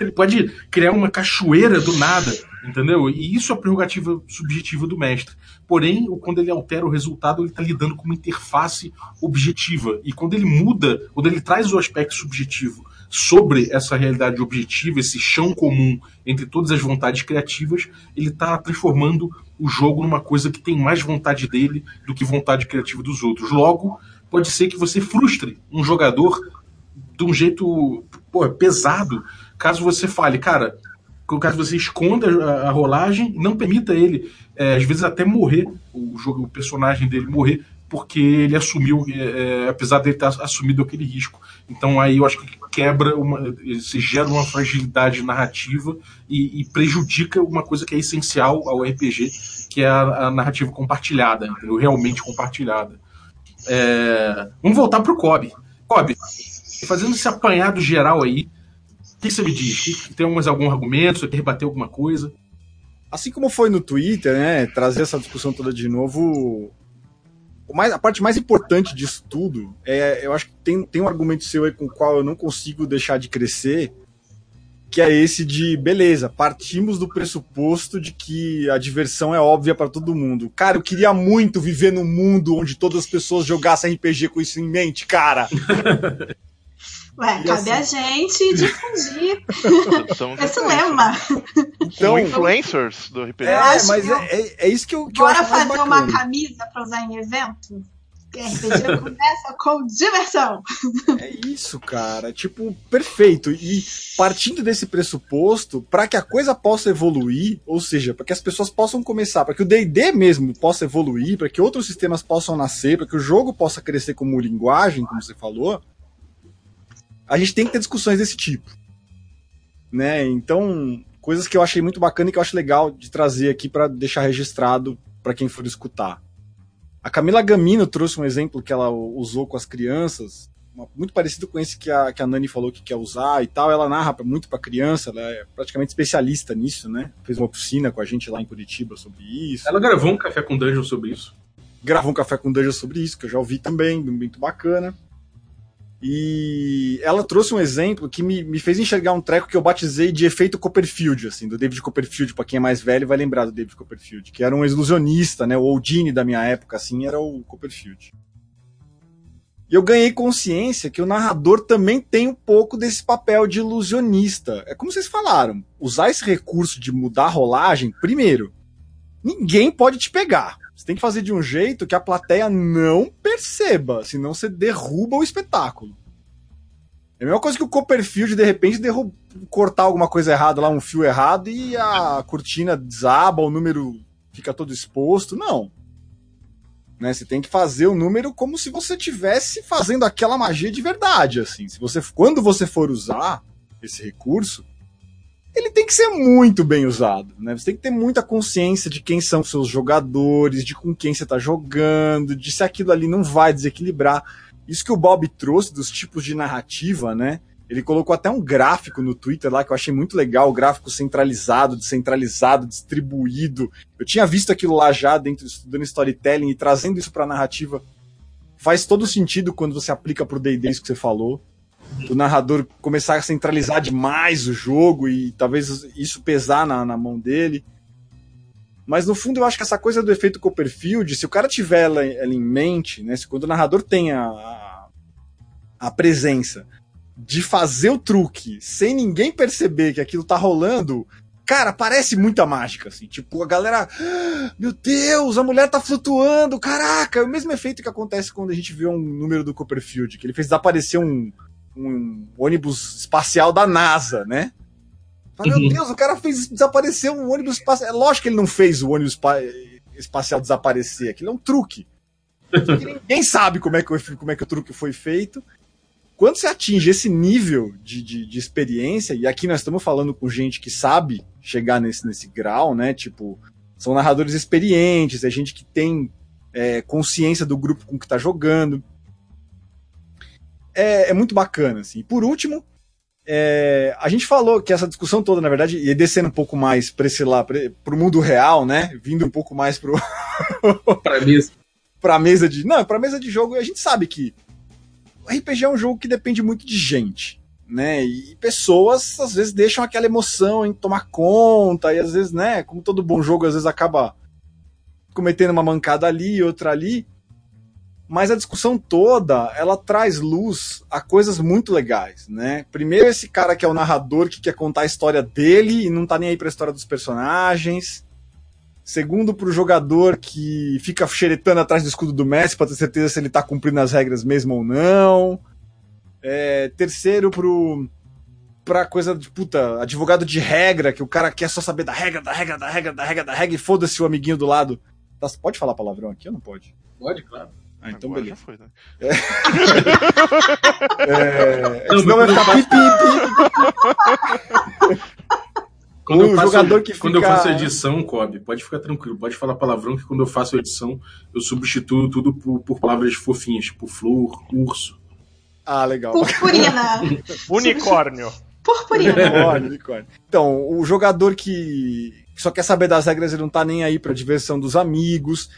ele pode criar uma cachoeira do nada, entendeu? E isso é a prerrogativa subjetiva do mestre. Porém, quando ele altera o resultado, ele está lidando com uma interface objetiva. E quando ele muda, quando ele traz o aspecto subjetivo sobre essa realidade objetiva, esse chão comum entre todas as vontades criativas, ele está transformando o jogo numa coisa que tem mais vontade dele do que vontade criativa dos outros. Logo, pode ser que você frustre um jogador de um jeito pô, pesado, caso você fale, cara, caso você esconda a, rolagem, não permita ele, é, às vezes até morrer, o, jogo, o personagem dele morrer, porque ele assumiu, é, apesar de ele ter assumido aquele risco. Então aí eu acho que quebra, uma, se gera uma fragilidade narrativa e, e, prejudica uma coisa que é essencial ao RPG, que é a, a narrativa compartilhada, entendeu? realmente compartilhada. É, vamos voltar para o Kobe. Kobe, fazendo esse apanhado geral aí, o que você me diz? Tem mais algum argumento? Você quer rebater alguma coisa? Assim como foi no Twitter, né? Trazer essa discussão toda de novo mais, a parte mais importante disso tudo é, eu acho que tem, tem um argumento seu aí com o qual eu não consigo deixar de crescer, que é esse de, beleza, partimos do pressuposto de que a diversão é óbvia para todo mundo. Cara, eu queria muito viver num mundo onde todas as pessoas jogassem RPG com isso em mente, cara. Ué, e cabe assim... a gente difundir esse lema. Então, influencers do RPG. É, mas é, é, é, isso que eu, que Bora eu fazer uma camisa para usar em evento? RPG começa com diversão. É isso, cara. Tipo, perfeito. E partindo desse pressuposto, para que a coisa possa evoluir, ou seja, para que as pessoas possam começar, para que o D&D mesmo possa evoluir, para que outros sistemas possam nascer, para que o jogo possa crescer como linguagem, como você falou, a gente tem que ter discussões desse tipo. Né? Então, coisas que eu achei muito bacana e que eu acho legal de trazer aqui para deixar registrado para quem for escutar. A Camila Gamino trouxe um exemplo que ela usou com as crianças, muito parecido com esse que a, que a Nani falou que quer usar e tal. Ela narra muito para criança, ela é praticamente especialista nisso, né? Fez uma oficina com a gente lá em Curitiba sobre isso. Ela gravou um café com dungeon sobre isso. Gravou um café com dungeon sobre isso, que eu já ouvi também, muito bacana. E ela trouxe um exemplo que me, me fez enxergar um treco que eu batizei de efeito Copperfield, assim, do David Copperfield, para quem é mais velho vai lembrar do David Copperfield, que era um ilusionista, né? O Oldini da minha época, assim, era o Copperfield. E eu ganhei consciência que o narrador também tem um pouco desse papel de ilusionista. É como vocês falaram, usar esse recurso de mudar a rolagem, primeiro, ninguém pode te pegar. Você tem que fazer de um jeito que a plateia não perceba, senão você derruba o espetáculo. É a mesma coisa que o Copperfield, de repente, derruba, cortar alguma coisa errada lá, um fio errado, e a cortina desaba, o número fica todo exposto. Não. Né, você tem que fazer o número como se você estivesse fazendo aquela magia de verdade, assim. Se você, quando você for usar esse recurso, ele tem que ser muito bem usado, né? Você tem que ter muita consciência de quem são seus jogadores, de com quem você está jogando, de se aquilo ali não vai desequilibrar. Isso que o Bob trouxe dos tipos de narrativa, né? Ele colocou até um gráfico no Twitter lá que eu achei muito legal, o gráfico centralizado, descentralizado, distribuído. Eu tinha visto aquilo lá já dentro estudando storytelling e trazendo isso para narrativa. Faz todo sentido quando você aplica pro D&D isso que você falou do narrador começar a centralizar demais o jogo e talvez isso pesar na, na mão dele. Mas no fundo eu acho que essa coisa do efeito Copperfield, se o cara tiver ela, ela em mente, né, se quando o narrador tem a, a presença de fazer o truque sem ninguém perceber que aquilo tá rolando, cara, parece muita mágica, assim. Tipo, a galera, ah, meu Deus, a mulher tá flutuando, caraca, é o mesmo efeito que acontece quando a gente vê um número do Copperfield, que ele fez desaparecer um, um ônibus espacial da NASA, né? Fala, uhum. Meu Deus, o cara fez desaparecer um ônibus espacial. É lógico que ele não fez o ônibus espacial desaparecer, aquilo é um truque. ninguém sabe como é, que, como é que o truque foi feito. Quando você atinge esse nível de, de, de experiência, e aqui nós estamos falando com gente que sabe chegar nesse, nesse grau, né? Tipo, são narradores experientes, é gente que tem é, consciência do grupo com que está jogando é, é muito bacana, assim. Por último, É, a gente falou que essa discussão toda, na verdade, ia descendo um pouco mais para esse lá, para o mundo real, né? Vindo um pouco mais pro para mesa, para mesa de, não, para mesa de jogo. E a gente sabe que o RPG é um jogo que depende muito de gente, né? E pessoas às vezes deixam aquela emoção em tomar conta e às vezes, né? Como todo bom jogo, às vezes acaba cometendo uma mancada ali, outra ali mas a discussão toda ela traz luz a coisas muito legais, né? Primeiro esse cara que é o narrador que quer contar a história dele e não tá nem aí para a história dos personagens. Segundo pro jogador que fica xeretando atrás do escudo do Messi para ter certeza se ele tá cumprindo as regras mesmo ou não. É, terceiro pro pra coisa de puta, advogado de regra, que o cara quer só saber da regra, da regra, da regra, da regra, da regra, e foda-se o amiguinho do lado. Tá, pode falar palavrão aqui ou não pode? Pode, claro. Ah, então Agora beleza. Foi, né? é... é... Não, senão vai ficar pipi, Quando, eu faço, jogador que fica... quando eu faço edição, Kobe, pode ficar tranquilo, pode falar palavrão que quando eu faço edição eu substituo tudo por, por palavras fofinhas, tipo flor, urso. Ah, legal. Purpurina. unicórnio. Purpurina. unicórnio. Então, o jogador que só quer saber das regras, ele não tá nem aí pra diversão dos amigos.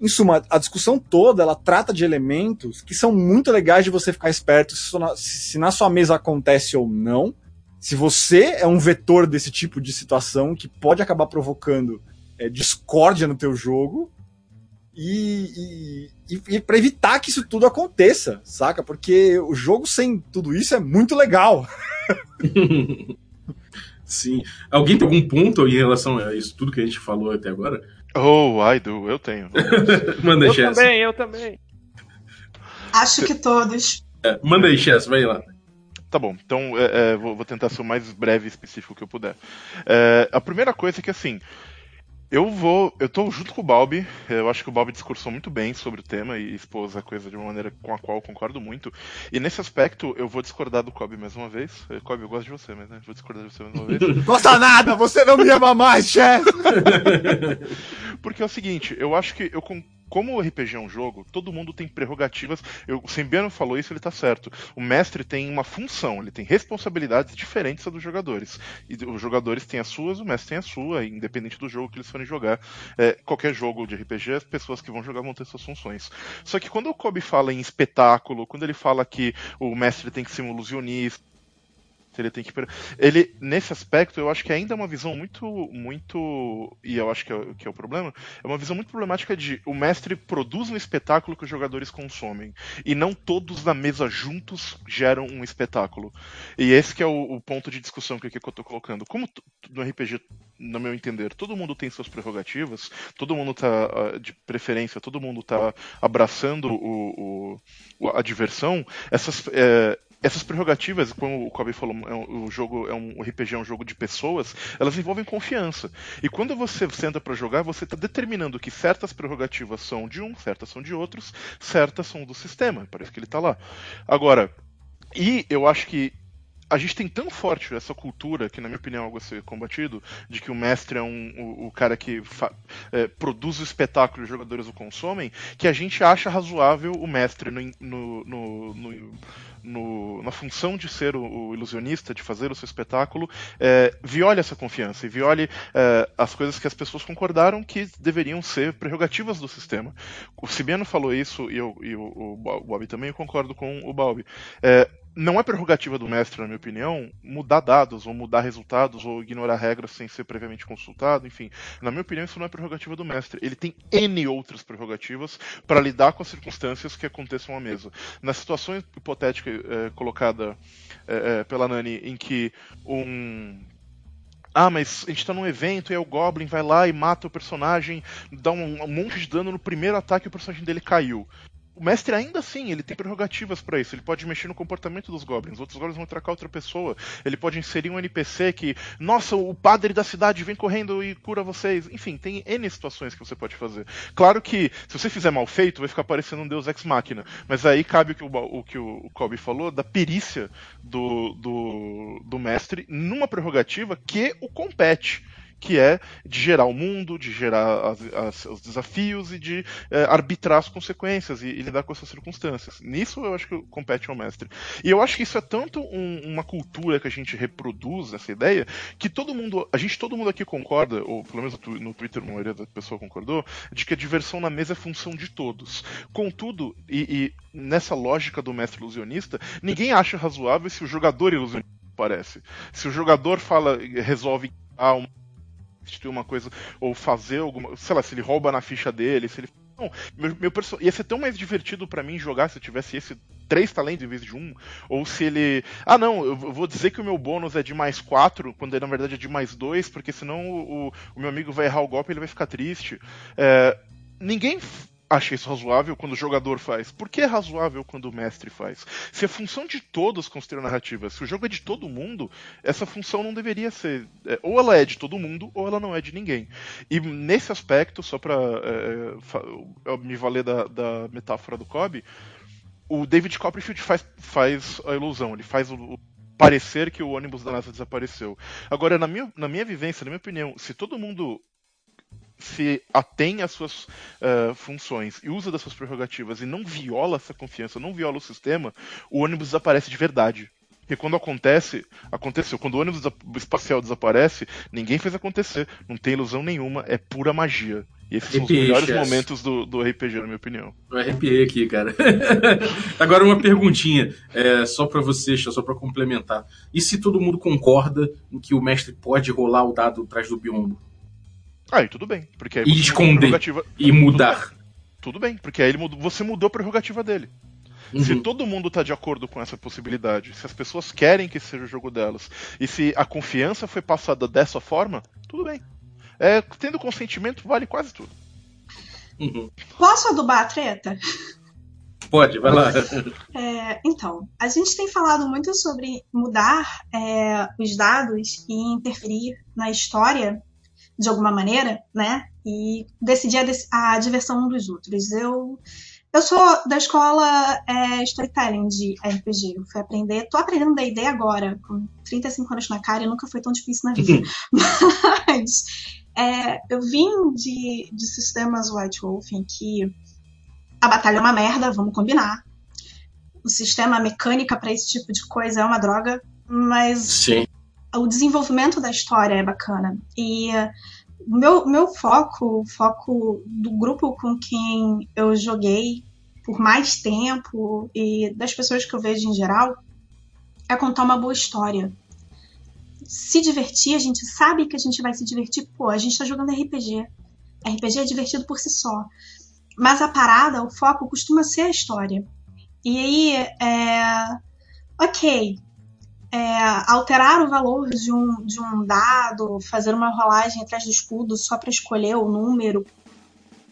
Em suma, a discussão toda ela trata de elementos que são muito legais de você ficar esperto se, se na sua mesa acontece ou não. Se você é um vetor desse tipo de situação que pode acabar provocando é, discórdia no teu jogo e, e, e para evitar que isso tudo aconteça, saca? Porque o jogo sem tudo isso é muito legal. Sim. Alguém tem algum ponto em relação a isso tudo que a gente falou até agora? Oh, I do, eu tenho. Manda aí, Eu Chess. também, eu também. Acho que todos. É, manda aí, Chess, vai lá. Tá bom, então é, é, vou, vou, tentar ser o mais breve e específico que eu puder. É, a primeira coisa é que, assim, eu vou. Eu tô junto com o Balbi. Eu acho que o Balbi discursou muito bem sobre o tema e expôs a coisa de uma maneira com a qual eu concordo muito. E nesse aspecto, eu vou discordar do Kobe mais uma vez. Kobe, eu gosto de você, mas né? Vou discordar de você mais uma vez. Gosta nada! Você não me ama mais, chefe! Porque é o seguinte, eu acho que eu como o RPG é um jogo, todo mundo tem prerrogativas. Eu, o Sembiano falou isso, ele está certo. O mestre tem uma função, ele tem responsabilidades diferentes dos jogadores. E os jogadores têm as suas, o mestre tem a sua, independente do jogo que eles forem jogar. É, qualquer jogo de RPG, as pessoas que vão jogar vão ter suas funções. Só que quando o Kobe fala em espetáculo, quando ele fala que o mestre tem que ser um ilusionista, ele tem que ele nesse aspecto eu acho que ainda é uma visão muito muito e eu acho que é, que é o problema é uma visão muito problemática de o mestre produz um espetáculo que os jogadores consomem e não todos na mesa juntos geram um espetáculo. E esse que é o, o ponto de discussão que, que eu estou colocando. Como no RPG no meu entender todo mundo tem suas prerrogativas todo mundo tá ah, de preferência todo mundo tá abraçando o, o a diversão essas é, essas prerrogativas, como o Kobe falou, é um, o jogo é um o RPG é um jogo de pessoas, elas envolvem confiança. E quando você senta para jogar, você está determinando que certas prerrogativas são de um, certas são de outros, certas são do sistema. Parece que ele está lá. Agora, e eu acho que a gente tem tão forte essa cultura, que na minha opinião é algo a ser combatido, de que o mestre é um, o, o cara que é, produz o espetáculo e os jogadores o consomem, que a gente acha razoável o mestre no, no, no, no na função de ser o, o, ilusionista, de fazer o seu espetáculo, é, viole essa confiança e viole é, as coisas que as pessoas concordaram que deveriam ser prerrogativas do sistema. O Sibiano falou isso e, eu, e o, o, Bob também, eu concordo com o Bob. É, não é prerrogativa do mestre, na minha opinião, mudar dados, ou mudar resultados, ou ignorar regras sem ser previamente consultado, enfim. Na minha opinião, isso não é prerrogativa do mestre. Ele tem N outras prerrogativas para lidar com as circunstâncias que aconteçam à mesa. Na situação hipotética é, colocada é, pela Nani, em que um ah, mas a gente tá num evento e aí o Goblin vai lá e mata o personagem, dá um, um monte de dano no primeiro ataque e o personagem dele caiu o mestre ainda assim, ele tem prerrogativas para isso. Ele pode mexer no comportamento dos goblins. Outros goblins vão atracar outra pessoa. Ele pode inserir um NPC que, nossa, o padre da cidade vem correndo e cura vocês. Enfim, tem N situações que você pode fazer. Claro que, se você fizer mal feito, vai ficar parecendo um deus ex-máquina. Mas aí cabe o que o, o, que o Kobe falou da perícia do, do, do mestre numa prerrogativa que o compete. Que é de gerar o mundo, de gerar as, as, os desafios e de é, arbitrar as consequências e, e, lidar com essas circunstâncias. Nisso eu acho que compete ao mestre. E eu acho que isso é tanto um, uma cultura que a gente reproduz essa ideia que todo mundo, a gente todo mundo aqui concorda, ou pelo menos no Twitter a maioria da pessoa concordou, de que a diversão na mesa é função de todos. Contudo, e, e nessa lógica do mestre ilusionista, ninguém acha razoável se o jogador ilusionista parece. Se o jogador fala, resolve ah, uma, uma coisa, ou fazer alguma. Sei lá, se ele rouba na ficha dele, se ele. Não, meu, meu perso... ia ser tão mais divertido para mim jogar se eu tivesse esse três talentos em vez de um. Ou se ele. Ah, não, eu vou dizer que o meu bônus é de mais quatro, quando ele na verdade é de mais dois, porque senão o, o meu amigo vai errar o golpe e ele vai ficar triste. É... Ninguém acha isso razoável quando o jogador faz. Por que é razoável quando o mestre faz? Se a função de todos construir narrativa, se o jogo é de todo mundo, essa função não deveria ser. É, ou ela é de todo mundo, ou ela não é de ninguém. E nesse aspecto, só para é, é me valer da, da, metáfora do Kobe, o David Copperfield faz, faz a ilusão, ele faz o, o parecer que o ônibus da NASA desapareceu. Agora, na minha, na minha vivência, na minha opinião, se todo mundo se atém às suas uh, funções e usa das suas prerrogativas e não viola essa confiança, não viola o sistema, o ônibus desaparece de verdade. Porque quando acontece, aconteceu. Quando o ônibus espacial desaparece, ninguém fez acontecer. Não tem ilusão nenhuma, é pura magia. E esses são os melhores momentos do, do RPG, na minha opinião. O RPG aqui, cara. Agora uma perguntinha, é, só para você, só para complementar. E se todo mundo concorda em que o mestre pode rolar o dado atrás do biombo? Aí tudo bem. Porque aí e esconder e mudar. Tudo bem, tudo bem, porque aí ele mudou, você mudou a prerrogativa dele. Uhum. Se todo mundo está de acordo com essa possibilidade, se as pessoas querem que seja o jogo delas, e se a confiança foi passada dessa forma, tudo bem. É, tendo consentimento, vale quase tudo. Uhum. Posso adubar a treta? Pode, vai lá. É, então, a gente tem falado muito sobre mudar é, os dados e interferir na história de alguma maneira, né? E decidir a, a diversão um dos outros. Eu eu sou da escola é, Storytelling de RPG. Eu fui aprender, tô aprendendo D&D agora, com 35 anos na cara, e nunca foi tão difícil na vida. Mas é, eu vim de, de sistemas White Wolf em que a batalha é uma merda, vamos combinar. O sistema mecânica para esse tipo de coisa é uma droga, mas Sim. O desenvolvimento da história é bacana. E meu, meu foco, o foco do grupo com quem eu joguei por mais tempo e das pessoas que eu vejo em geral, é contar uma boa história. Se divertir, a gente sabe que a gente vai se divertir, pô, a gente tá jogando RPG. RPG é divertido por si só. Mas a parada, o foco costuma ser a história. E aí, é. Ok, é, alterar o valor de um, de um dado, fazer uma rolagem atrás do escudo só para escolher o número,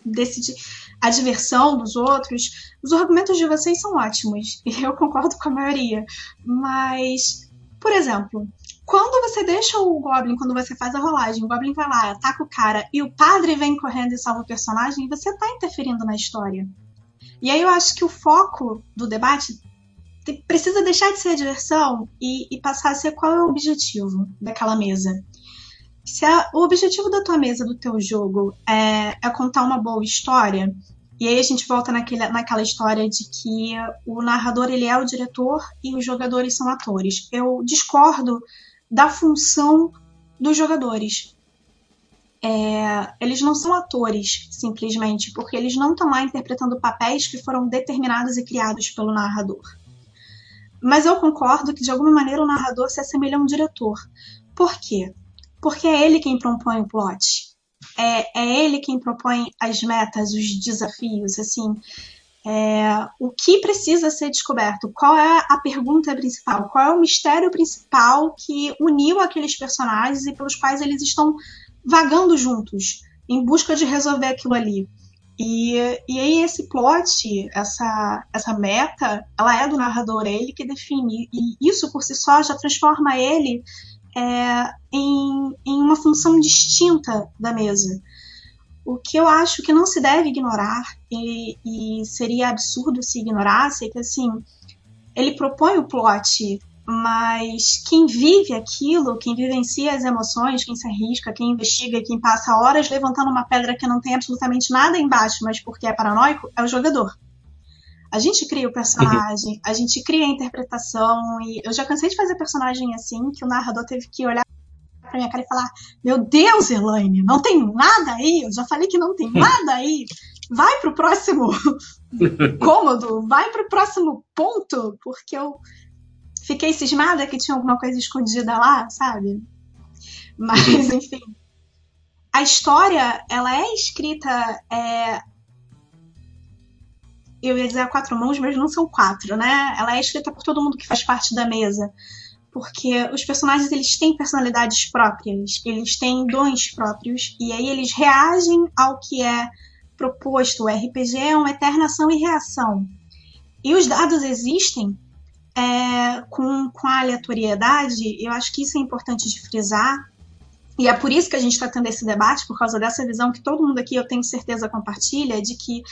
decidir a diversão dos outros. Os argumentos de vocês são ótimos, e eu concordo com a maioria. Mas, por exemplo, quando você deixa o Goblin, quando você faz a rolagem, o Goblin vai lá, ataca o cara, e o padre vem correndo e salva o personagem, você está interferindo na história. E aí eu acho que o foco do debate precisa deixar de ser a diversão e, e, passar a ser qual é o objetivo daquela mesa. Se a, o objetivo da tua mesa, do teu jogo, é, é, contar uma boa história, e aí a gente volta naquele, naquela história de que o narrador ele é o diretor e os jogadores são atores. Eu discordo da função dos jogadores. É, eles não são atores, simplesmente, porque eles não estão lá interpretando papéis que foram determinados e criados pelo narrador. Mas eu concordo que, de alguma maneira, o narrador se assemelha a um diretor. Por quê? Porque é ele quem propõe o plot. É, é ele quem propõe as metas, os desafios, assim. É, o que precisa ser descoberto? Qual é a pergunta principal? Qual é o mistério principal que uniu aqueles personagens e pelos quais eles estão vagando juntos em busca de resolver aquilo ali? E, e aí esse plot, essa, essa meta, ela é do narrador, é ele que define. E isso por si só já transforma ele é, em, em uma função distinta da mesa. O que eu acho que não se deve ignorar, e, e seria absurdo se ignorasse, é que assim, ele propõe o plot, mas quem vive aquilo, quem vivencia as emoções, quem se arrisca, quem investiga, quem passa horas levantando uma pedra que não tem absolutamente nada embaixo, mas porque é paranoico, é o jogador. A gente cria o personagem, a gente cria a interpretação, e eu já cansei de fazer personagem assim, que o narrador teve que olhar pra minha cara e falar: Meu Deus, Elaine, não tem nada aí, eu já falei que não tem nada aí. Vai pro próximo cômodo, vai pro próximo ponto, porque eu fiquei cismada que tinha alguma coisa escondida lá, sabe? Mas, enfim. A história, ela é escrita. É... Eu ia dizer a quatro mãos, mas não são quatro, né? Ela é escrita por todo mundo que faz parte da mesa. Porque os personagens, eles têm personalidades próprias, eles têm dons próprios, e aí eles reagem ao que é proposto. O RPG é uma eterna ação e reação. E os dados existem é, com, com a aleatoriedade, eu acho que isso é importante de frisar, e é por isso que a gente está tendo esse debate, por causa dessa visão que todo mundo aqui, eu tenho certeza, compartilha, de que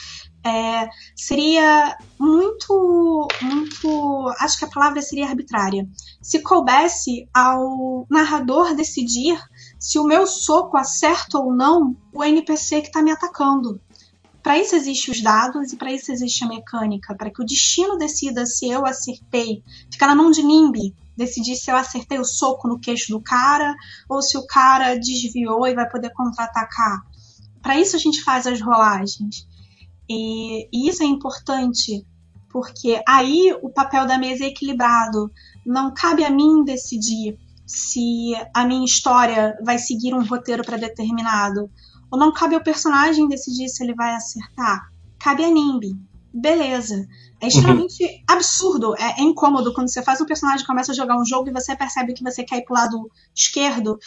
é, seria muito, muito. Acho que a palavra seria arbitrária. Se coubesse ao narrador decidir se o meu soco acerta ou não o NPC que está me atacando. Para isso existem os dados e para isso existe a mecânica, para que o destino decida se eu acertei, fica na mão de Nimbi, decidir se eu acertei o soco no queixo do cara ou se o cara desviou e vai poder contra-atacar. Para isso a gente faz as rolagens. E, e isso é importante, porque aí o papel da mesa é equilibrado. Não cabe a mim decidir se a minha história vai seguir um roteiro pré-determinado ou não cabe ao personagem decidir se ele vai acertar. Cabe a Nimbi. Beleza. É extremamente uhum. absurdo, é, é, incômodo quando você faz um personagem começa a jogar um jogo e você percebe que você quer ir pro lado esquerdo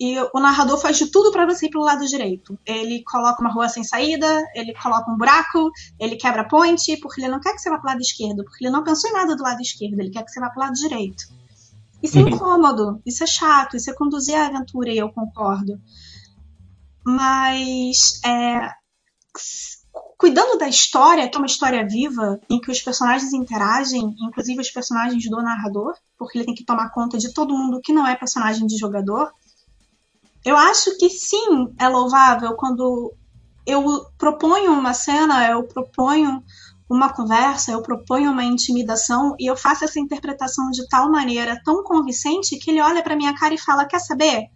e o narrador faz de tudo para você ir pro lado direito. Ele coloca uma rua sem saída, ele coloca um buraco, ele quebra a ponte, porque ele não quer que você vá pro lado esquerdo, porque ele não pensou em nada do lado esquerdo, ele quer que você vá pro lado direito. Isso é uhum. incômodo, isso é chato, isso é conduzir a aventura e eu concordo mas é, cuidando da história, que é uma história viva, em que os personagens interagem, inclusive os personagens do narrador, porque ele tem que tomar conta de todo mundo que não é personagem de jogador. Eu acho que sim, é louvável quando eu proponho uma cena, eu proponho uma conversa, eu proponho uma intimidação e eu faço essa interpretação de tal maneira tão convincente que ele olha para minha cara e fala: Quer saber?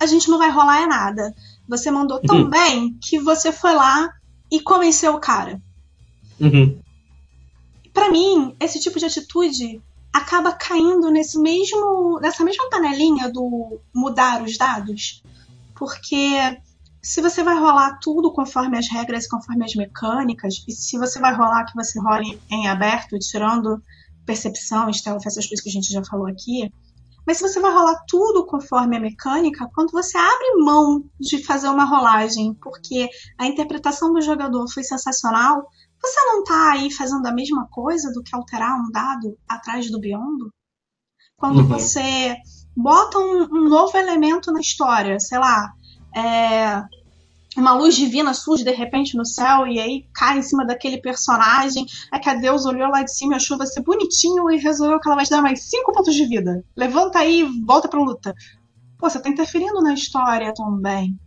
A gente não vai rolar é nada. Você mandou tão uhum. bem que você foi lá e convenceu o cara. Uhum. Para mim, esse tipo de atitude acaba caindo nesse mesmo, nessa mesma panelinha do mudar os dados. Porque se você vai rolar tudo conforme as regras, conforme as mecânicas, e se você vai rolar que você role em aberto, tirando percepção, stealth, essas coisas que a gente já falou aqui, mas se você vai rolar tudo conforme a mecânica, quando você abre mão de fazer uma rolagem porque a interpretação do jogador foi sensacional, você não está aí fazendo a mesma coisa do que alterar um dado atrás do Beyond? Quando uhum. você bota um, um, novo elemento na história, sei lá, é, uma luz divina surge de repente no céu e aí cai em cima daquele personagem. É que a Deus olhou lá de cima e achou você bonitinho e resolveu que ela vai te dar mais cinco pontos de vida. Levanta aí e volta pra luta. Pô, você tá interferindo na história também.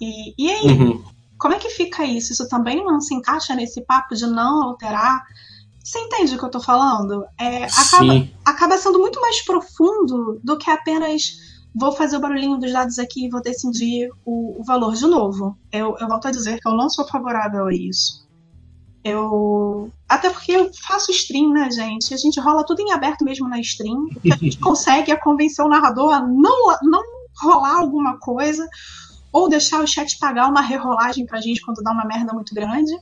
E, e aí? Uhum. Como é que fica isso? Isso também não se encaixa nesse papo de não alterar? Você entende o que eu tô falando? É, acaba, acaba sendo muito mais profundo do que apenas vou fazer o barulhinho dos dados aqui e vou decidir o, o valor de novo. Eu, eu volto a dizer que eu não sou favorável a isso. Eu. Até porque eu faço stream, né, gente? A gente rola tudo em aberto mesmo na stream. A gente consegue é convencer o narrador a não, não rolar alguma coisa ou deixar o chat pagar uma rerolagem pra gente quando dá uma merda muito grande.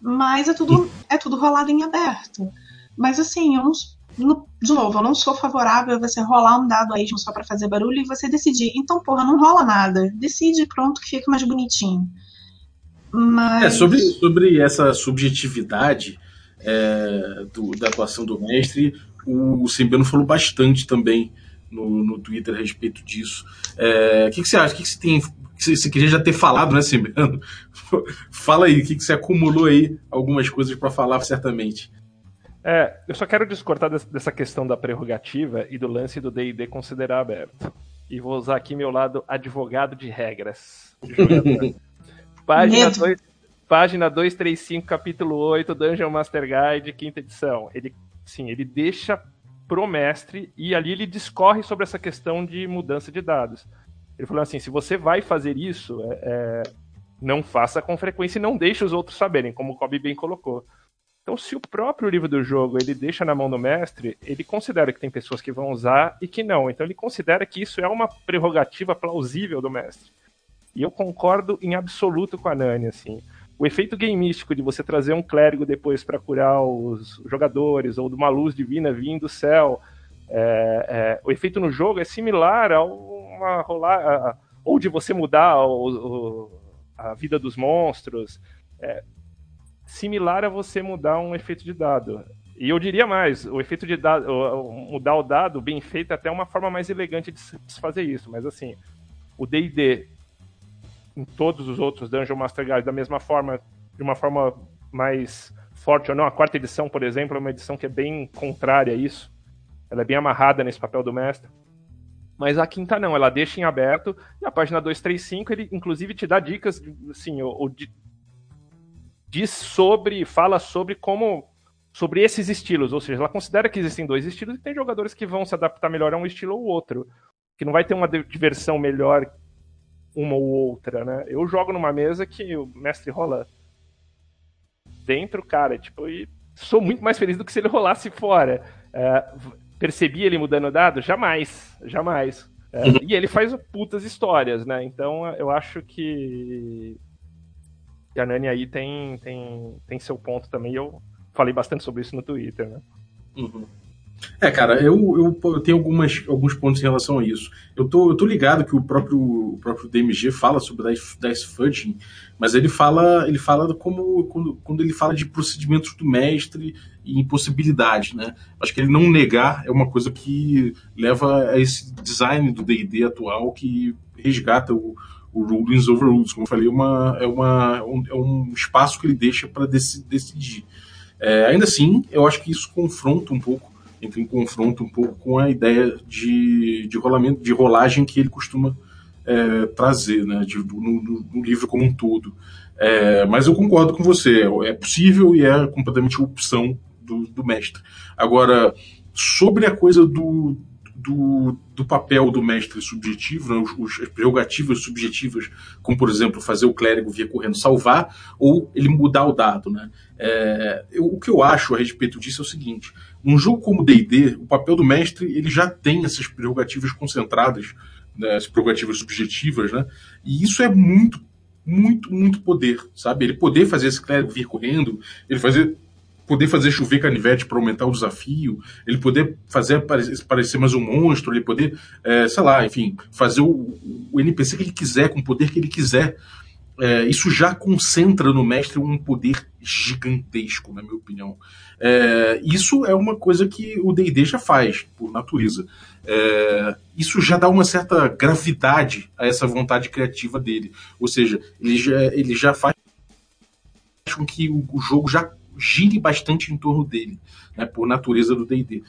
Mas é tudo, é tudo rolado em aberto. Mas assim, eu não, de novo, eu não sou favorável a você rolar um dado aí só para fazer barulho e você decidir. Então, porra, não rola nada. Decide, pronto, que fica mais bonitinho. Mas... É, sobre, sobre essa subjetividade é, do, da atuação do mestre, o Sembiano falou bastante também no, no Twitter a respeito disso. É, o que, que você acha? O que, que você tem. Você queria já ter falado, né, Sembiano? Fala aí, o que, que você acumulou aí? Algumas coisas para falar, certamente. É, eu só quero discordar dessa questão da prerrogativa e do lance do D&D considerar aberto. E vou usar aqui meu lado advogado de regras. De página, 2, página 235, capítulo 8, Dungeon Master Guide, quinta edição. Ele, sim, ele deixa pro mestre e ali ele discorre sobre essa questão de mudança de dados. Ele falou assim: se você vai fazer isso, é, é, não faça com frequência e não deixe os outros saberem, como o Kobe bem colocou. Então, se o próprio livro do jogo ele deixa na mão do mestre, ele considera que tem pessoas que vão usar e que não. Então, ele considera que isso é uma prerrogativa plausível do mestre. E eu concordo em absoluto com a Nani, assim. O efeito gameístico de você trazer um clérigo depois para curar os jogadores, ou de uma luz divina vindo do céu, é, é, o efeito no jogo é similar a uma rolar, ou de você mudar o, o, a vida dos monstros. É, similar a você mudar um efeito de dado. E eu diria mais, o efeito de dado, mudar o dado bem feito é até uma forma mais elegante de se fazer isso, mas assim, o D&D em todos os outros Dungeon Master Guide da mesma forma, de uma forma mais forte ou não, a quarta edição, por exemplo, é uma edição que é bem contrária a isso. Ela é bem amarrada nesse papel do mestre. Mas a quinta não, ela deixa em aberto, e a página 235 ele inclusive te dá dicas, assim, o, o diz sobre, fala sobre como sobre esses estilos, ou seja, ela considera que existem dois estilos e tem jogadores que vão se adaptar melhor a um estilo ou outro, que não vai ter uma diversão melhor uma ou outra, né? Eu jogo numa mesa que o mestre rola dentro, cara, tipo, e sou muito mais feliz do que se ele rolasse fora. É, percebi ele mudando dado? Jamais, jamais. É, e ele faz putas histórias, né? Então eu acho que e a Nani aí tem, tem, tem seu ponto também. Eu falei bastante sobre isso no Twitter, né? Uhum. É, cara, eu, eu, eu, tenho algumas, alguns pontos em relação a isso. Eu tô, eu tô ligado que o próprio, o próprio DMG fala sobre dice, dice fudging, mas ele fala, ele fala como quando, quando ele fala de procedimentos do mestre e impossibilidade, né? Acho que ele não negar é uma coisa que leva a esse design do D&D atual que resgata o, o Rulings over Rules, como eu falei, uma, é, uma, um, é um espaço que ele deixa para decidir. É, ainda assim, eu acho que isso confronta um pouco, entra em confronto um pouco com a ideia de, de rolamento, de rolagem que ele costuma é, trazer, né, de, no, no, livro como um todo. É, mas eu concordo com você, é possível e é completamente opção do, do mestre. Agora, sobre a coisa do, do, do papel do mestre subjetivo, né, os, as prerrogativas subjetivas, como por exemplo fazer o clérigo vir correndo salvar, ou ele mudar o dado. Né? É, eu, o que eu acho a respeito disso é o seguinte: num jogo como D&D, o papel do mestre ele já tem essas prerrogativas concentradas, né, as prerrogativas subjetivas, né? e isso é muito muito, muito poder, sabe? Ele poder fazer esse clérigo vir correndo, ele fazer poder fazer chover canivete para aumentar o desafio, ele poder fazer parecer, mais um monstro, ele poder, é, sei lá, enfim, fazer o, o, NPC que ele quiser, com o poder que ele quiser. É, isso já concentra no mestre um poder gigantesco, na minha opinião. É, isso é uma coisa que o D&D já faz, por natureza. Isso já dá uma certa gravidade a essa vontade criativa dele. Ou seja, ele já, ele já faz com que o, o jogo já gire bastante em torno dele, né, por natureza do D&D.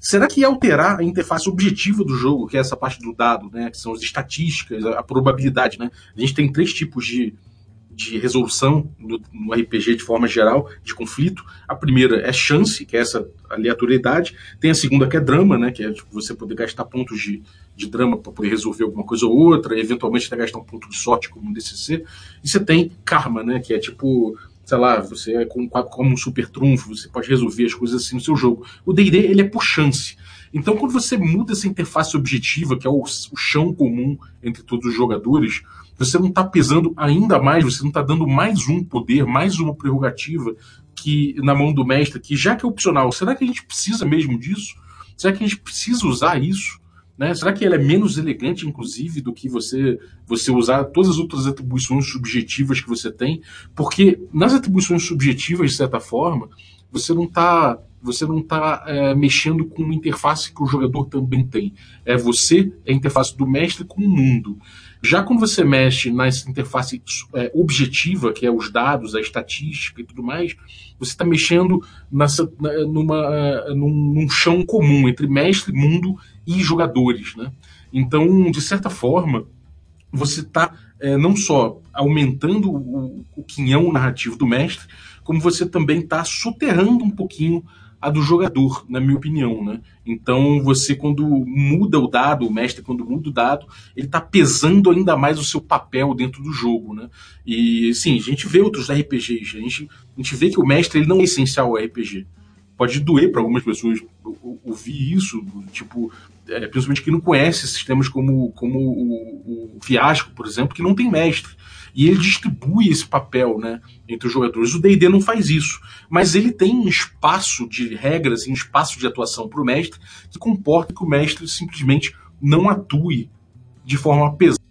Será que alterar a interface objetiva do jogo, que é essa parte do dado, né, que são as estatísticas, a probabilidade, né? A gente tem três tipos de, de resolução no, no, RPG de forma geral, de conflito. A primeira é chance, que é essa aleatoriedade. Tem a segunda que é drama, né, que é tipo, você poder gastar pontos de, de drama para poder resolver alguma coisa ou outra, eventualmente até gastar um ponto de sorte como um DCC. E você tem karma, né, que é tipo sei lá, você é como, como um super trunfo, você pode resolver as coisas assim no seu jogo. O D&D, ele é por chance. Então, quando você muda essa interface objetiva, que é o, o chão comum entre todos os jogadores, você não está pesando ainda mais, você não está dando mais um poder, mais uma prerrogativa que na mão do mestre, que já que é opcional, será que a gente precisa mesmo disso? Será que a gente precisa usar isso? Né? Será que ela é menos elegante, inclusive, do que você, você usar todas as outras atribuições subjetivas que você tem? Porque nas atribuições subjetivas, de certa forma, você não está você não está é, mexendo com uma interface que o jogador também tem. É você, é a interface do mestre com o mundo. Já quando você mexe nessa interface é, objetiva, que é os dados, a estatística e tudo mais, você está mexendo nessa, numa, num, num, chão comum entre mestre, mundo e jogadores. Né? Então, de certa forma, você está é, não só aumentando o, o quinhão narrativo do mestre, como você também está soterrando um pouquinho a do jogador, na minha opinião, né? Então você quando muda o dado, o mestre quando muda o dado, ele está pesando ainda mais o seu papel dentro do jogo, né? E sim, a gente vê outros RPGs, a gente, a gente vê que o mestre ele não é essencial ao RPG. Pode doer para algumas pessoas ouvir isso, tipo, é, principalmente que não conhece sistemas como, como o, o Fiasco, por exemplo, que não tem mestre. E ele distribui esse papel né, entre os jogadores. O DD não faz isso, mas ele tem um espaço de regras e um espaço de atuação para o mestre que comporta que o mestre simplesmente não atue de forma pesada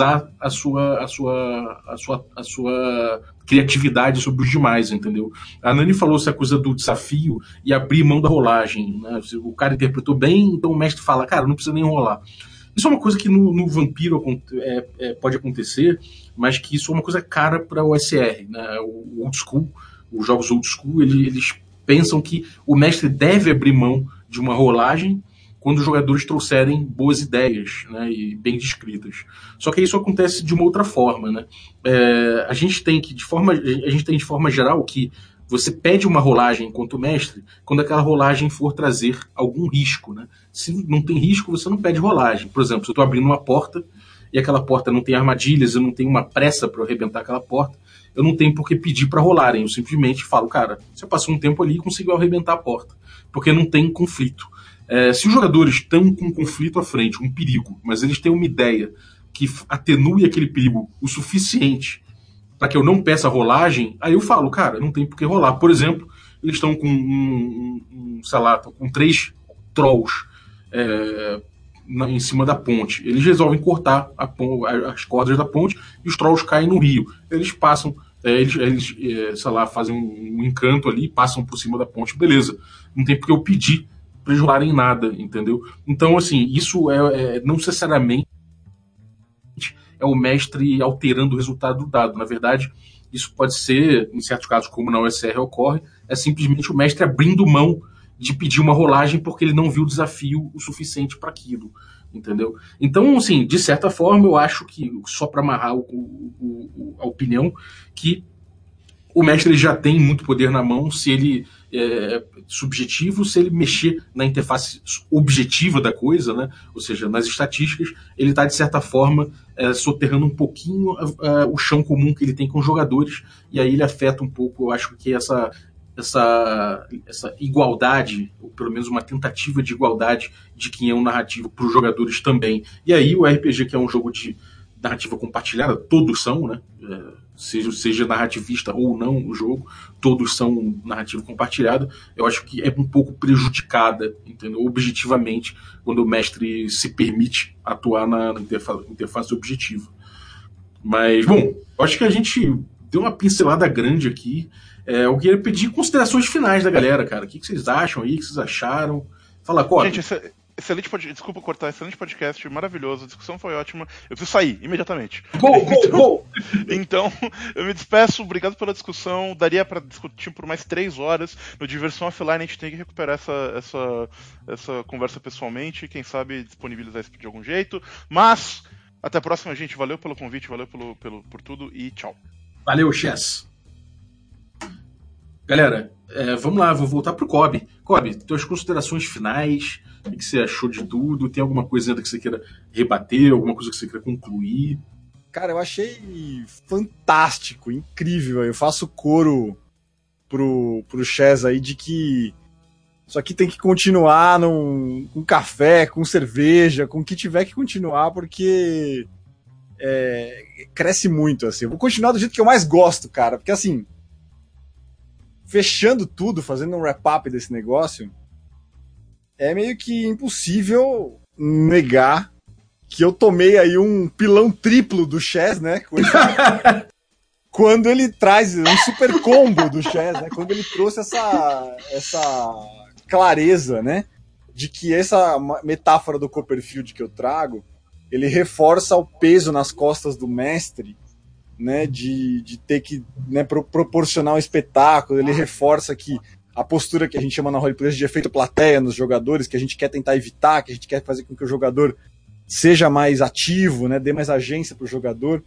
a sua, a sua, a sua, a sua criatividade sobre os demais, entendeu? A Nani falou essa coisa do desafio e abrir mão da rolagem. Né? O cara interpretou bem, então o mestre fala, cara, não precisa nem rolar. Isso é uma coisa que no, no Vampiro é, é, pode acontecer, mas que isso é uma coisa cara para o SR, né? o Old School, os jogos Old School, eles, eles pensam que o mestre deve abrir mão de uma rolagem quando os jogadores trouxerem boas ideias né, e bem descritas. Só que isso acontece de uma outra forma. Né? É, a gente tem que, de forma, a gente tem de forma geral que você pede uma rolagem enquanto mestre quando aquela rolagem for trazer algum risco. Né? Se não tem risco, você não pede rolagem. Por exemplo, se eu estou abrindo uma porta e aquela porta não tem armadilhas, eu não tenho uma pressa para arrebentar aquela porta, eu não tenho por que pedir para rolarem. Eu simplesmente falo, cara, você passou um tempo ali e conseguiu arrebentar a porta, porque não tem conflito. É, se os jogadores estão com um conflito à frente, um perigo, mas eles têm uma ideia que atenue aquele perigo o suficiente para que eu não peça rolagem, aí eu falo, cara, não tem por que rolar. Por exemplo, eles estão com um, um, sei lá, com três trolls é, na, em cima da ponte. Eles resolvem cortar a, as cordas da ponte e os trolls caem no rio. Eles passam, é, eles, eles é, sei lá, fazem um, um, encanto ali, passam por cima da ponte, beleza. Não tem por que eu pedir eles rolarem nada, entendeu? Então, assim, isso é, é não necessariamente é o mestre alterando o resultado do dado. Na verdade, isso pode ser, em certos casos, como na OSR ocorre, é simplesmente o mestre abrindo mão de pedir uma rolagem porque ele não viu o desafio o suficiente para aquilo. Entendeu? Então, assim, de certa forma, eu acho que, só para amarrar o, o, o, a opinião, que o mestre já tem muito poder na mão se ele é, subjetivo, se ele mexer na interface objetiva da coisa, né? ou seja, nas estatísticas, ele está, de certa forma, é, soterrando um pouquinho é, o chão comum que ele tem com os jogadores, e aí ele afeta um pouco, eu acho que essa, essa, essa igualdade, ou pelo menos uma tentativa de igualdade de quem é um narrativo para os jogadores também. E aí o RPG, que é um jogo de narrativa compartilhada, todos são, né? É, seja, seja narrativista ou não o jogo, todos são narrativa compartilhada, eu acho que é um pouco prejudicada, entendeu? Objetivamente, quando o mestre se permite atuar na, interface, interface objetiva. Mas, bom, acho que a gente deu uma pincelada grande aqui. É, eu queria pedir considerações finais da galera, cara. O que, que vocês acham aí? O que vocês acharam? Fala, Cota. Gente, esse, Excelente podcast. Desculpa cortar, excelente podcast, maravilhoso. A discussão foi ótima. Eu preciso sair imediatamente. Go, go, então, go! Então, eu me despeço. Obrigado pela discussão. Daria para discutir por mais três horas. No Diversão Offline a gente tem que recuperar essa, essa, essa conversa pessoalmente. Quem sabe disponibilizar isso de algum jeito. Mas, até a próxima, gente. Valeu pelo convite, valeu pelo, pelo, por tudo e tchau. Valeu, Chess. Galera, é, vamos lá, vou voltar pro Kobe. Kobe, tuas considerações finais o que você achou de tudo? Tem alguma coisa ainda que você queira rebater, alguma coisa que você queira concluir? Cara, eu achei fantástico, incrível. Eu faço coro pro, pro Chess aí de que isso aqui tem que continuar num, com café, com cerveja, com o que tiver que continuar, porque é, cresce muito, assim. Eu vou continuar do jeito que eu mais gosto, cara, porque assim, fechando tudo, fazendo um wrap-up desse negócio, é meio que impossível negar que eu tomei aí um pilão triplo do Chess, né? Quando ele traz um super combo do Chess, né? Quando ele trouxe essa, essa clareza, né? De que essa metáfora do Copperfield que eu trago, ele reforça o peso nas costas do mestre, né, de, de ter que né, pro, proporcionar um espetáculo, ele reforça que a postura que a gente chama na roleplay de efeito plateia nos jogadores, que a gente quer tentar evitar, que a gente quer fazer com que o jogador seja mais ativo, né, dê mais agência para o jogador.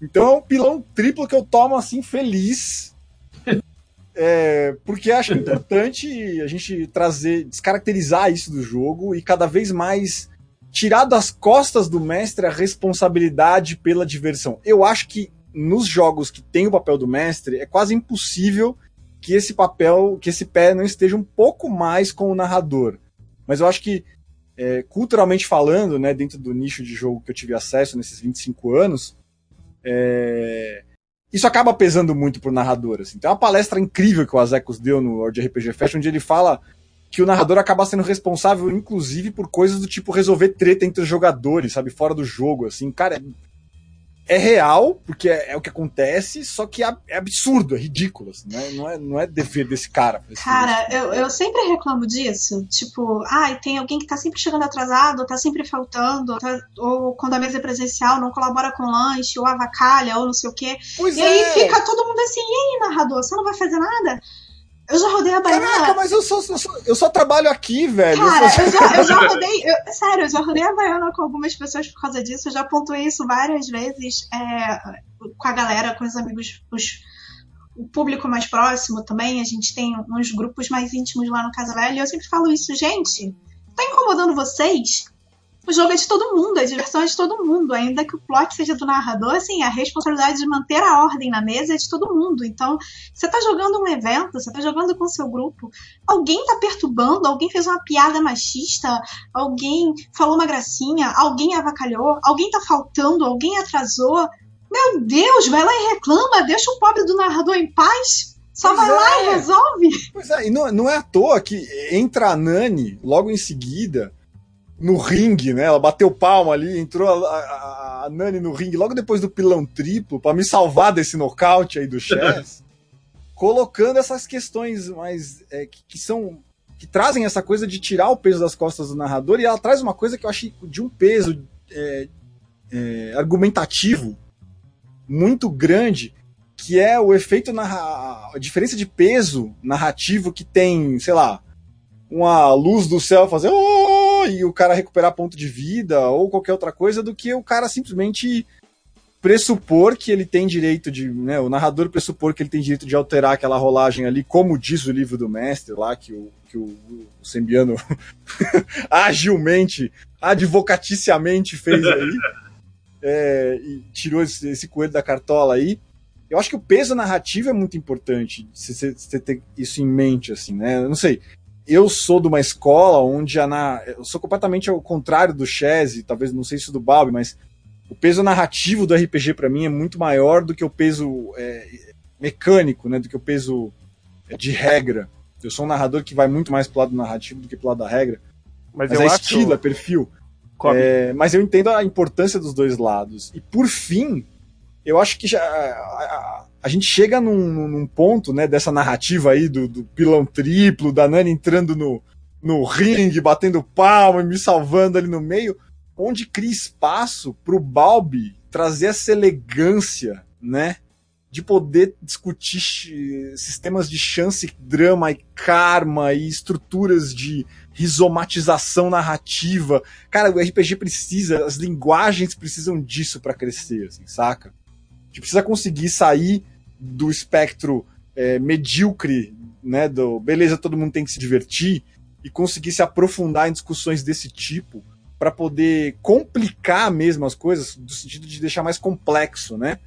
Então é um pilão triplo que eu tomo assim feliz, é, porque acho importante a gente trazer, descaracterizar isso do jogo e cada vez mais tirar das costas do mestre a responsabilidade pela diversão. Eu acho que nos jogos que tem o papel do mestre é quase impossível que esse papel, que esse pé não esteja um pouco mais com o narrador. Mas eu acho que é, culturalmente falando, né, dentro do nicho de jogo que eu tive acesso nesses 25 anos, é, isso acaba pesando muito pro narrador. Assim. Tem uma palestra incrível que o Azekos deu no World RPG Fest, onde ele fala que o narrador acaba sendo responsável, inclusive, por coisas do tipo resolver treta entre os jogadores, sabe? Fora do jogo, assim. Cara, é real, porque é, é, o que acontece, só que é, é absurdo, é ridículo, assim, né? não, é, não é dever desse cara. Cara, eu, eu sempre reclamo disso. Tipo, ai, ah, tem alguém que tá sempre chegando atrasado, tá sempre faltando, tá, ou quando a mesa é presencial não colabora com lanche, ou avacalha, ou não sei o quê. Pois e aí é. fica todo mundo assim, e aí, narrador, você não vai fazer nada? Eu já rodei a baiana. Caraca, mas eu só, eu só, eu só trabalho aqui, velho. Cara, eu, eu, já, eu já rodei. Eu, sério, eu já rodei a baiana com algumas pessoas por causa disso. Eu já pontuei isso várias vezes é, com a galera, com os amigos, os, o público mais próximo também. A gente tem uns grupos mais íntimos lá no Casa Velha. E eu sempre falo isso, gente. Tá incomodando vocês? O jogo é de todo mundo, a diversão é de todo mundo. Ainda que o plot seja do narrador, assim, a responsabilidade de manter a ordem na mesa é de todo mundo. Então, você tá jogando um evento, você tá jogando com o seu grupo, alguém tá perturbando, alguém fez uma piada machista, alguém falou uma gracinha, alguém avacalhou, alguém tá faltando, alguém atrasou. Meu Deus, vai lá e reclama, deixa o pobre do narrador em paz. Só pois vai é. lá e resolve. Pois é, e não, não é à toa que entra a Nani logo em seguida no ringue, né? Ela bateu palma ali, entrou a, a, a Nani no ringue logo depois do pilão triplo para me salvar desse nocaute aí do Chess, colocando essas questões mais é, que, que, são que trazem essa coisa de tirar o peso das costas do narrador e ela traz uma coisa que eu acho de um peso é, é, argumentativo muito grande que é o efeito narra a diferença de peso narrativo que tem, sei lá, uma luz do céu fazer oh! E o cara recuperar ponto de vida ou qualquer outra coisa do que o cara simplesmente pressupor que ele tem direito de, né, o narrador pressupor que ele tem direito de alterar aquela rolagem ali, como diz o livro do mestre lá, que o, que o, o Sembiano agilmente, advocaticiamente fez aí, é, e tirou esse, esse, coelho da cartola aí. Eu acho que o peso narrativo é muito importante, você ter isso em mente, assim, né? Eu não sei eu sou de uma escola onde a na... eu sou completamente ao contrário do Chese, talvez não sei se do Balbi, mas o peso narrativo do RPG para mim é muito maior do que o peso é, mecânico, né, do que o peso é, de regra. Eu sou um narrador que vai muito mais pro lado narrativo do que pro lado da regra. Mas, mas é acho... estilo, é perfil. É, mas eu entendo a importância dos dois lados. E por fim, eu acho que já, a, a gente chega num, num, ponto, né, dessa narrativa aí do, do pilão triplo, da Nani entrando no, no ringue, batendo palma e me salvando ali no meio, onde cria espaço pro Balbi trazer essa elegância, né, de poder discutir sistemas de chance, drama e karma e estruturas de rizomatização narrativa. Cara, o RPG precisa, as linguagens precisam disso para crescer, assim, saca? Gente precisa conseguir sair do espectro é, medíocre, né? Do beleza, todo mundo tem que se divertir, e conseguir se aprofundar em discussões desse tipo para poder complicar mesmo as coisas, no sentido de deixar mais complexo, né?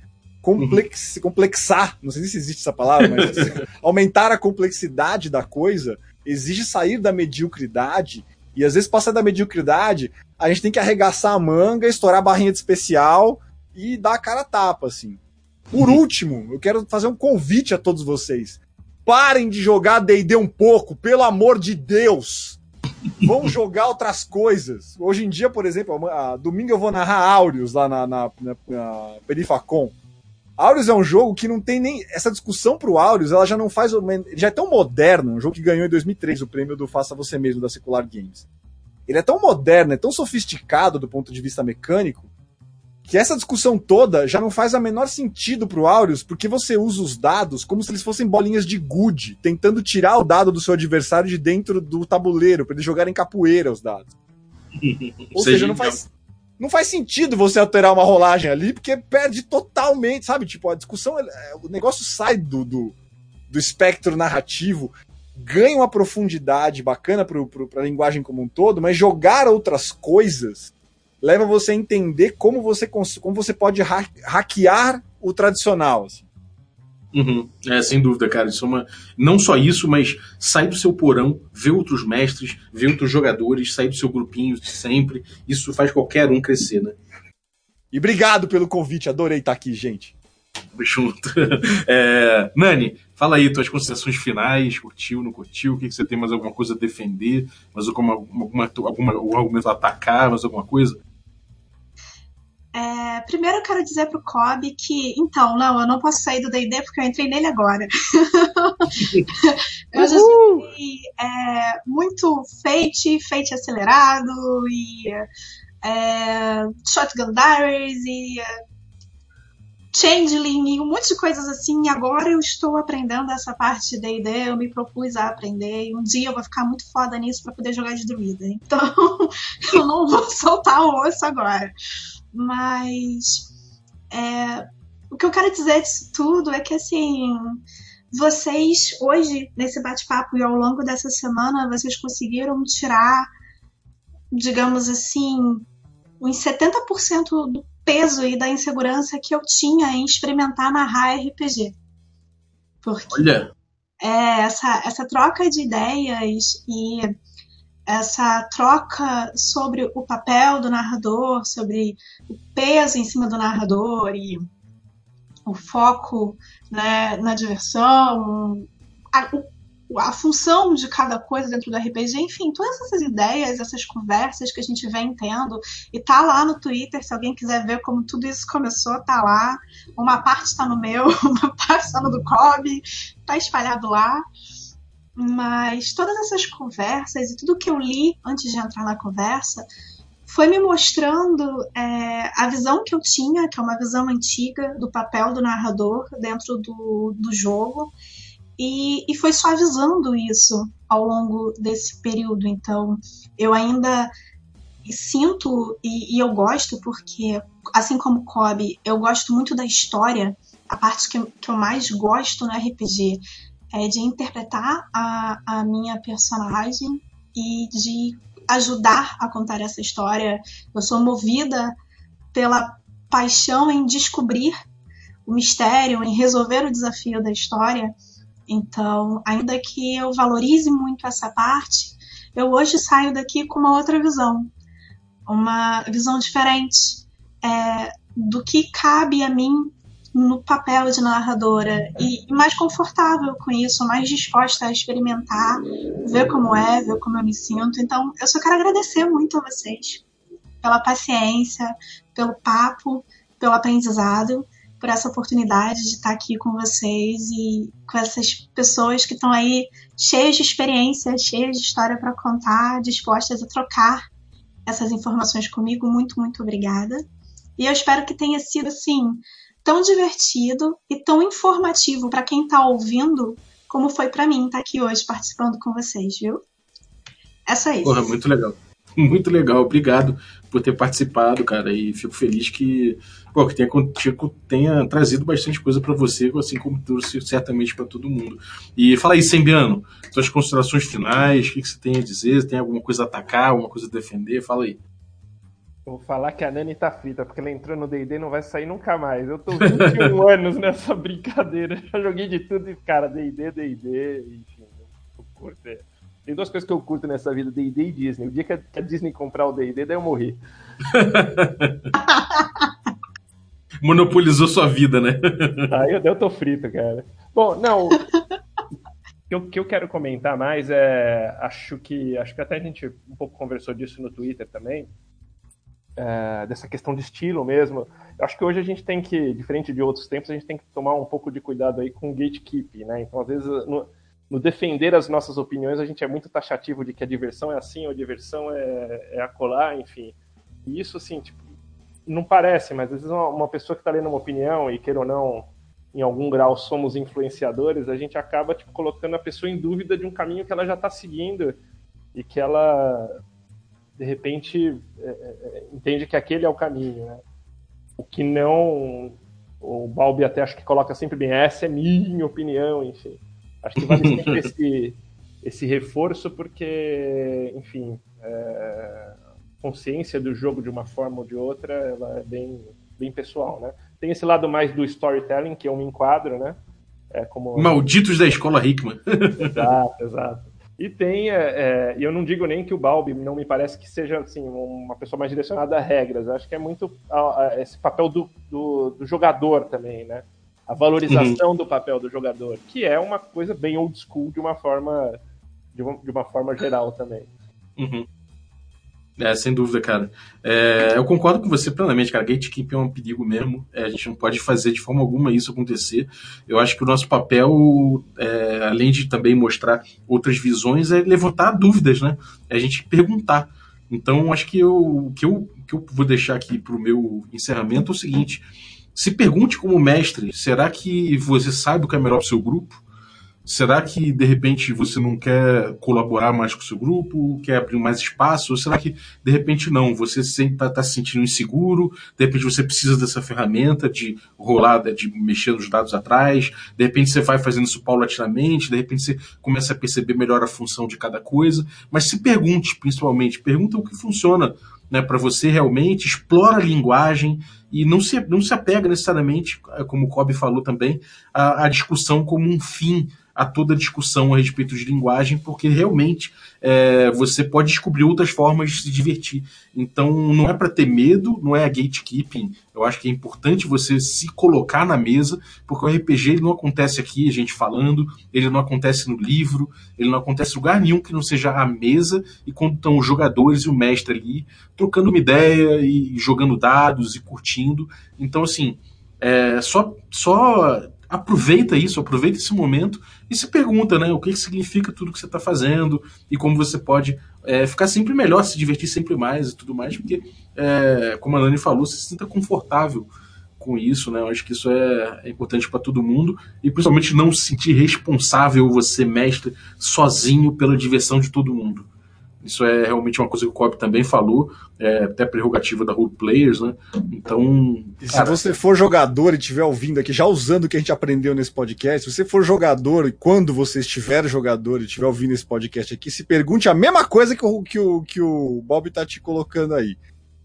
Complex, uhum. Complexar, não sei se existe essa palavra, mas aumentar a complexidade da coisa exige sair da mediocridade e às vezes passar da mediocridade, a gente tem que arregaçar a manga, estourar a barrinha de especial e dar a cara a tapa, assim. Por último, eu quero fazer um convite a todos vocês. Parem de jogar D&D um pouco, pelo amor de Deus. Vão jogar outras coisas. Hoje em dia, por exemplo, domingo eu vou narrar Aureus lá na, na, na, na. Aureus é um jogo que não tem nem. Essa discussão pro Aureus, ela já não faz. Ele já é tão moderno, um jogo que ganhou em 2003 o prêmio do Faça Você Mesmo da Secular Games ele é tão moderno, é tão sofisticado do ponto de vista mecânico, que essa discussão toda já não faz a menor sentido pro Aureus, porque você usa os dados como se eles fossem bolinhas de gude, tentando tirar o dado do seu adversário de dentro do tabuleiro, para eles jogarem capoeira os dados. Ou seja, não faz, não faz sentido você alterar uma rolagem ali, porque perde totalmente, sabe? Tipo, a discussão, é, o negócio sai do, do, do espectro narrativo, ganha uma profundidade bacana para a linguagem como um todo, mas jogar outras coisas leva você a entender como você, como você pode ha hackear o tradicional. Assim. Uhum. É, sem dúvida, cara. Isso é uma... Não só isso, mas sai do seu porão, vê outros mestres, vê outros jogadores, sai do seu grupinho de sempre. Isso faz qualquer um crescer, né? E obrigado pelo convite, adorei estar aqui, gente. Tamo junto. É... Nani, fala aí tuas considerações finais, curtiu, não curtiu, o que, que você tem mais alguma coisa a defender, mais alguma, alguma, alguma, algum argumento a atacar, mais alguma coisa? É, primeiro eu quero dizer pro Kobe que, então, não, eu não posso sair do D&D porque eu entrei nele agora. eu já joguei é, muito Fate, Fate acelerado e é, Shotgun Diaries e é, Changeling e um monte de coisas assim. E agora eu estou aprendendo essa parte de D&D, eu me propus a aprender e um dia eu vou ficar muito foda nisso para poder jogar de druida. Então, eu não vou soltar o osso agora. Mas é, o que eu quero dizer disso tudo é que assim vocês hoje nesse bate-papo e ao longo dessa semana vocês conseguiram tirar, digamos assim, uns 70% do peso e da insegurança que eu tinha em experimentar narrar RPG. Porque Olha. É, essa, essa troca de ideias e essa troca sobre o papel do narrador, sobre o peso em cima do narrador e o foco né, na diversão, a, a, função de cada coisa dentro do RPG, enfim, todas essas ideias, essas conversas que a gente vem tendo, e tá lá no Twitter, se alguém quiser ver como tudo isso começou, tá lá. Uma parte está no meu, uma parte está no do Kobe, tá espalhado lá. Mas todas essas conversas e tudo que eu li antes de entrar na conversa foi me mostrando é, a visão que eu tinha, que é uma visão antiga do papel do narrador dentro do, do jogo, e, e foi suavizando isso ao longo desse período. Então, eu ainda sinto e, e, eu gosto porque, assim como Kobe, eu gosto muito da história. A parte que, que eu mais gosto no RPG é de interpretar a, a minha personagem e de ajudar a contar essa história. Eu sou movida pela paixão em descobrir o mistério, em resolver o desafio da história. Então, ainda que eu valorize muito essa parte, eu hoje saio daqui com uma outra visão, uma visão diferente é, do que cabe a mim no papel de narradora e, mais confortável com isso, mais disposta a experimentar, ver como é, ver como eu me sinto. Então, eu só quero agradecer muito a vocês pela paciência, pelo papo, pelo aprendizado, por essa oportunidade de estar aqui com vocês e com essas pessoas que estão aí cheias de experiência, cheias de história para contar, dispostas a trocar essas informações comigo. Muito, muito obrigada. E eu espero que tenha sido assim tão divertido e tão informativo para quem está ouvindo, como foi para mim estar tá aqui hoje participando com vocês, viu? É só isso. Porra, muito legal. Muito legal, obrigado por ter participado, cara. E fico feliz que, pô, que tenha, tenha trazido bastante coisa para você, assim como trouxe certamente para todo mundo. E fala aí, Sembiano, suas considerações finais, o que, que, você tem a dizer? Tem alguma coisa a atacar, alguma coisa a defender? Fala aí. Vou falar que a Nani tá frita, porque ela entrou no D&D e não vai sair nunca mais. Eu tô 21 anos nessa brincadeira. Já joguei de tudo e, cara, D&D, D&D, enfim. Eu curto. É. Tem duas coisas que eu curto nessa vida, D&D e Disney. O dia que a Disney comprar o D&D, daí eu morri. Monopolizou sua vida, né? Aí eu, eu tô frito, cara. Bom, não... O que eu quero comentar mais é... Acho que... Acho que até a gente um pouco conversou disso no Twitter também é, dessa questão de estilo mesmo. Eu acho que hoje a gente tem que, diferente de outros tempos, a gente tem que tomar um pouco de cuidado aí com gatekeep, né? Então, às vezes, no, no defender as nossas opiniões, a gente é muito taxativo de que a diversão é assim, ou a diversão é, é acolá, enfim. E isso, assim, tipo, não parece, mas às vezes uma, uma pessoa que está lendo uma opinião, e queira ou não, em algum grau somos influenciadores, a gente acaba tipo, colocando a pessoa em dúvida de um caminho que ela já está seguindo e que ela, de repente, é, é, entende que aquele é o caminho. Né? O que não. O Balbi até acho que coloca sempre bem, essa é minha opinião, enfim. Acho que vale sempre esse, esse reforço, porque, enfim, é, consciência do jogo de uma forma ou de outra, ela é bem, bem pessoal, né? Tem esse lado mais do storytelling, que eu me enquadro, né? É como... Malditos da escola Hickman. exato, exato. E tem, é, é, eu não digo nem que o Balbi não me parece que seja assim, uma pessoa mais direcionada a regras. Eu acho que é muito a, a, esse papel do, do, do, jogador também, né? A valorização uhum. do papel do jogador, que é uma coisa bem old school de uma forma, de uma, de uma forma geral também. Uhum. É, sem dúvida, cara. É, eu concordo com você plenamente, cara. Gatekeeping é um perigo mesmo. É, a gente não pode fazer de forma alguma isso acontecer. Eu acho que o nosso papel, é, além de também mostrar outras visões, é levantar dúvidas, né? É a gente perguntar. Então, acho que o que eu, que eu vou deixar aqui para o meu encerramento é o seguinte: se pergunte como mestre, será que você sabe o que é melhor para o seu grupo? Será que de repente você não quer colaborar mais com o seu grupo, quer abrir mais espaço? Ou será que de repente não? Você sempre está tá se sentindo inseguro, de repente você precisa dessa ferramenta de rolar, de mexer nos dados atrás, de repente você vai fazendo isso paulatinamente, de repente você começa a perceber melhor a função de cada coisa. Mas se pergunte, principalmente, pergunta o que funciona né, para você realmente, explora a linguagem e não se, não se apega necessariamente, como o Kobe falou também, à, à discussão como um fim a toda a discussão a respeito de linguagem, porque realmente é, você pode descobrir outras formas de se divertir. Então, não é para ter medo, não é a gatekeeping. Eu acho que é importante você se colocar na mesa, porque o RPG ele não acontece aqui, a gente falando, ele não acontece no livro, ele não acontece em lugar nenhum que não seja a mesa e quando estão os jogadores e o mestre ali trocando uma ideia e jogando dados e curtindo. Então, assim, é, só, só aproveita isso, aproveita esse momento e se pergunta, né, o que, significa tudo que você está fazendo e como você pode é, ficar sempre melhor, se divertir sempre mais e tudo mais, porque, é, como a Nani falou, você se sinta confortável com isso, né? Eu acho que isso é, é importante para todo mundo e principalmente não se sentir responsável você mestre sozinho pela diversão de todo mundo. Isso é realmente uma coisa que o Cobb também falou, é até prerrogativa da Role Players, né? Então. E se cara... você for jogador e estiver ouvindo aqui, já usando o que a gente aprendeu nesse podcast, se você for jogador e quando você estiver jogador e estiver ouvindo esse podcast aqui, se pergunte a mesma coisa que o, que o, que o Bob tá te colocando aí.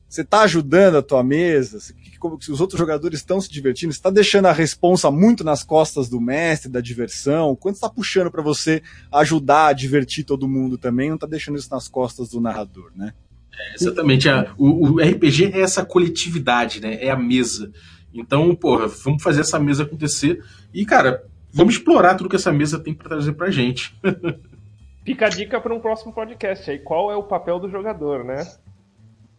Você está ajudando a tua mesa? Se, se os outros jogadores estão se divertindo? Você está deixando a responsa muito nas costas do mestre, da diversão? Quanto está puxando para você ajudar a divertir todo mundo também? Não está deixando isso nas costas do narrador, né? É, exatamente. A, o, o, RPG é essa coletividade, né? É a mesa. Então, porra, vamos fazer essa mesa acontecer. E, cara, vamos explorar tudo que essa mesa tem para trazer pra gente. Fica a dica para um próximo podcast aí. Qual é o papel do jogador, né?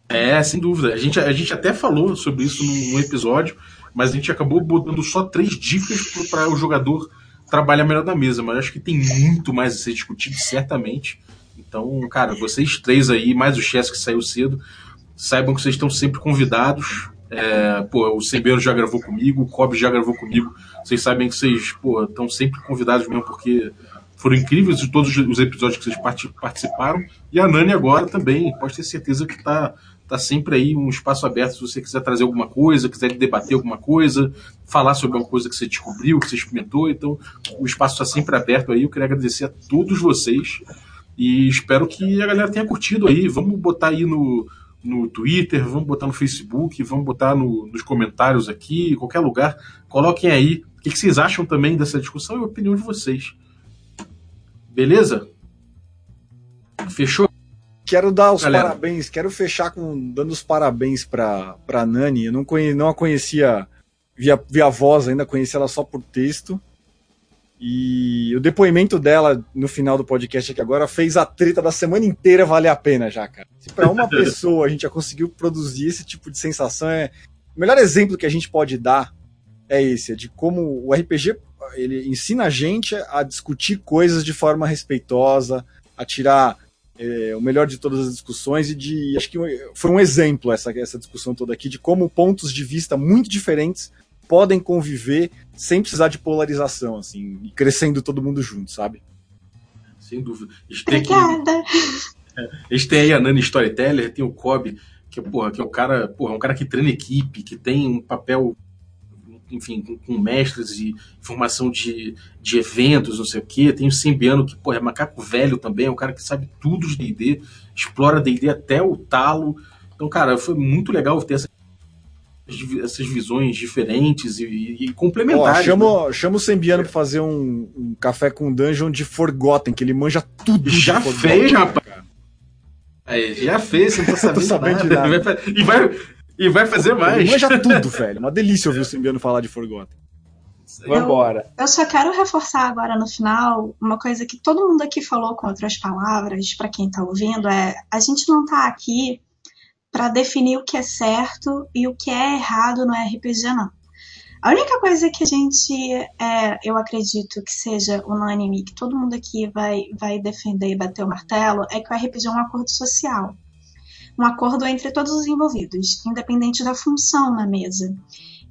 É, sem dúvida. A gente, a gente até falou sobre isso num, episódio, mas a gente acabou botando só três dicas para o jogador trabalhar melhor na mesa. Mas acho que tem muito mais a ser discutido, certamente. Então, cara, vocês três aí, mais o Chess que saiu cedo, saibam que vocês estão sempre convidados. É, pô, o Sembeiro já gravou comigo, o Cobb já gravou comigo. Vocês sabem que vocês pô, estão sempre convidados mesmo, porque foram incríveis todos os episódios que vocês participaram. E a Nani agora também, pode ter certeza que está tá sempre aí um espaço aberto se você quiser trazer alguma coisa, quiser debater alguma coisa, falar sobre alguma coisa que você descobriu, que você experimentou. Então, o espaço está sempre aberto aí. Eu queria agradecer a todos vocês e espero que a galera tenha curtido aí. Vamos botar aí no, no Twitter, vamos botar no Facebook, vamos botar no, nos comentários aqui, em qualquer lugar. Coloquem aí o que, que vocês acham também dessa discussão e a opinião de vocês. Beleza? Fechou? Quero dar os Galera. parabéns, quero fechar com dando os parabéns pra, pra Nani. Eu não, conhe, não a conhecia via, via voz, ainda conheci ela só por texto. E o depoimento dela no final do podcast aqui agora fez a treta da semana inteira valer a pena já, cara. Se pra uma pessoa a gente já conseguiu produzir esse tipo de sensação, é. O melhor exemplo que a gente pode dar é esse, é de como o RPG ele ensina a gente a discutir coisas de forma respeitosa, a tirar é, o melhor de todas as discussões e de. Acho que foi um exemplo essa, essa discussão toda aqui de como pontos de vista muito diferentes podem conviver sem precisar de polarização, assim, e crescendo todo mundo junto, sabe? Sem dúvida. Obrigada. A gente tem aí a Nani Storyteller, tem o Kobe, que, porra, que é um cara, porra, um cara que treina equipe, que tem um papel, enfim, com, com mestres e formação de, de eventos, não sei o quê. Tem o Simbiano, que, porra, é macaco velho também, é um cara que sabe tudo de D&D, explora D&D até o talo. Então, cara, foi muito legal ter essa essas visões diferentes e, e complementares. chama, né? chama o Sembiano pra fazer um, um, café com dungeon de Forgotten, que ele manja tudo. Já fez, rapaz. Aí, já fez, você não tá sabendo, sabendo de nada. E vai, e vai fazer mais. Ele manja tudo, velho. Uma delícia ouvir o Sembiano falar de Forgotten. Vambora. Eu, eu só quero reforçar agora no final uma coisa que todo mundo aqui falou com outras palavras, para quem tá ouvindo, é a gente não tá aqui para definir o que é certo e o que é errado no RPG, não. A única coisa que a gente, é, eu acredito que seja unânime, que todo mundo aqui vai, vai defender e bater o martelo, é que o RPG é um acordo social. Um acordo entre todos os envolvidos, independente da função na mesa.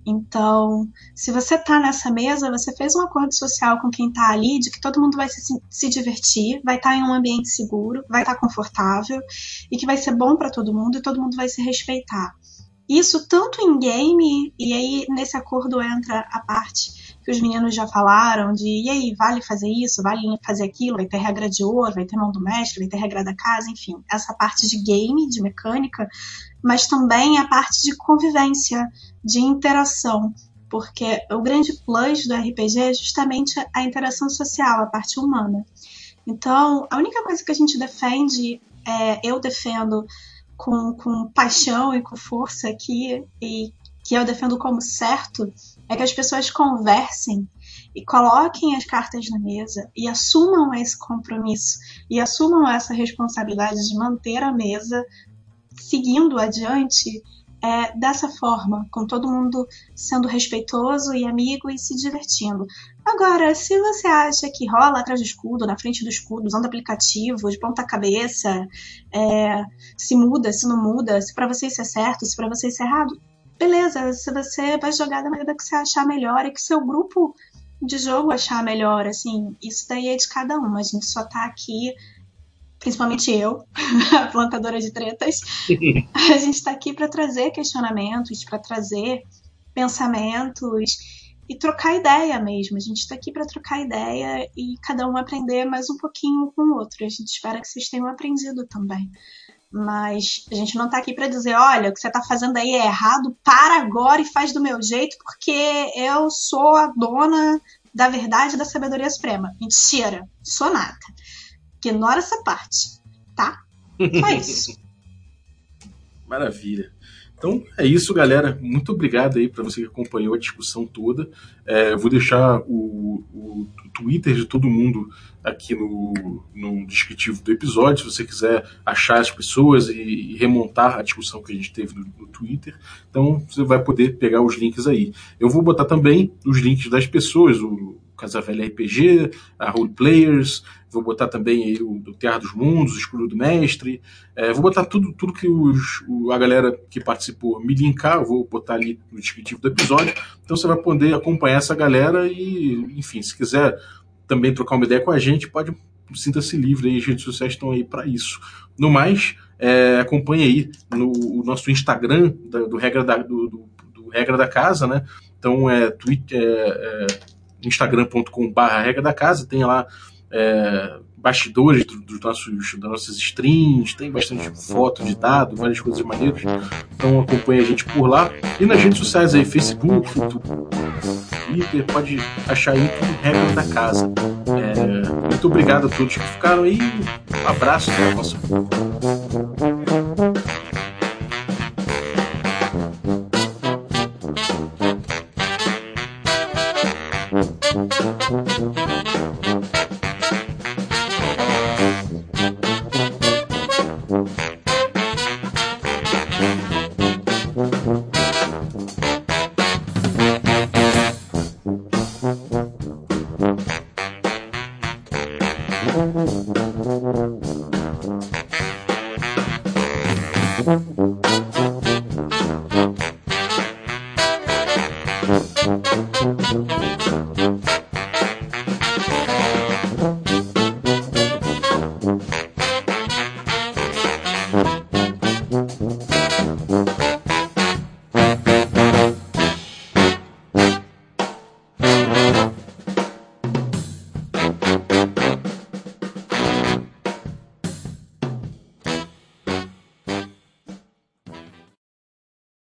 Então, se você está nessa mesa, você fez um acordo social com quem está ali de que todo mundo vai se, se divertir, vai estar tá em um ambiente seguro, vai estar tá confortável e que vai ser bom para todo mundo e todo mundo vai se respeitar. Isso tanto em game, e aí nesse acordo entra a parte que os meninos já falaram de e aí, vale fazer isso, vale fazer aquilo, vai ter regra de ouro, vai ter mão do mestre, vai ter regra da casa, enfim, essa parte de game, de mecânica, mas também a parte de convivência, de interação, porque o grande plus do RPG é justamente a interação social, a parte humana. Então, a única coisa que a gente defende, é, eu defendo com, com paixão e com força aqui, e que eu defendo como certo, é que as pessoas conversem e coloquem as cartas na mesa e assumam esse compromisso e assumam essa responsabilidade de manter a mesa seguindo adiante é, dessa forma, com todo mundo sendo respeitoso e amigo e se divertindo. Agora, se você acha que rola atrás do escudo, na frente do escudo, usando aplicativo, de ponta-cabeça, é, se muda, se não muda, se para você isso é certo, se para você isso é errado, beleza. Se você vai jogar da maneira que você achar melhor e que seu grupo de jogo achar melhor, assim, isso daí é de cada um. A gente só tá aqui principalmente eu, a plantadora de tretas, a gente está aqui para trazer questionamentos, para trazer pensamentos e trocar ideia mesmo. A gente está aqui para trocar ideia e cada um aprender mais um pouquinho com o outro. A gente espera que vocês tenham aprendido também. Mas a gente não está aqui para dizer, olha, o que você está fazendo aí é errado, para agora e faz do meu jeito, porque eu sou a dona da verdade e da sabedoria suprema. Mentira, sou nada. Ignora essa parte, tá? Só isso. Maravilha. Então é isso, galera. Muito obrigado aí para você que acompanhou a discussão toda. É, eu vou deixar o, o, Twitter de todo mundo aqui no, no descritivo do episódio, se você quiser achar as pessoas e, e remontar a discussão que a gente teve no, no, Twitter. Então você vai poder pegar os links aí. Eu vou botar também os links das pessoas, o Casa Velha RPG, a Role Players, vou botar também aí o do Terra dos Mundos, o Escudo do Mestre, é, vou botar tudo, tudo que os, o, a galera que participou me linkar, vou botar ali no descritivo do episódio, então você vai poder acompanhar essa galera e, enfim, se quiser também trocar uma ideia com a gente, pode sinta-se livre aí, as redes sociais estão aí para isso. No mais, é, acompanhe aí no nosso Instagram do, do regra da, do, do, do, regra da casa, né? Então é, Twitter, é, é instagram.com.br regra da casa, tem lá é, bastidores dos do nossos, das nossas streams, tem bastante foto de dado, várias coisas maneiras. Então acompanha a gente por lá. E nas redes sociais aí, Facebook, Twitter, pode achar aí tudo regra da casa. É, muito obrigado a todos que ficaram aí. Um abraço, até a próxima.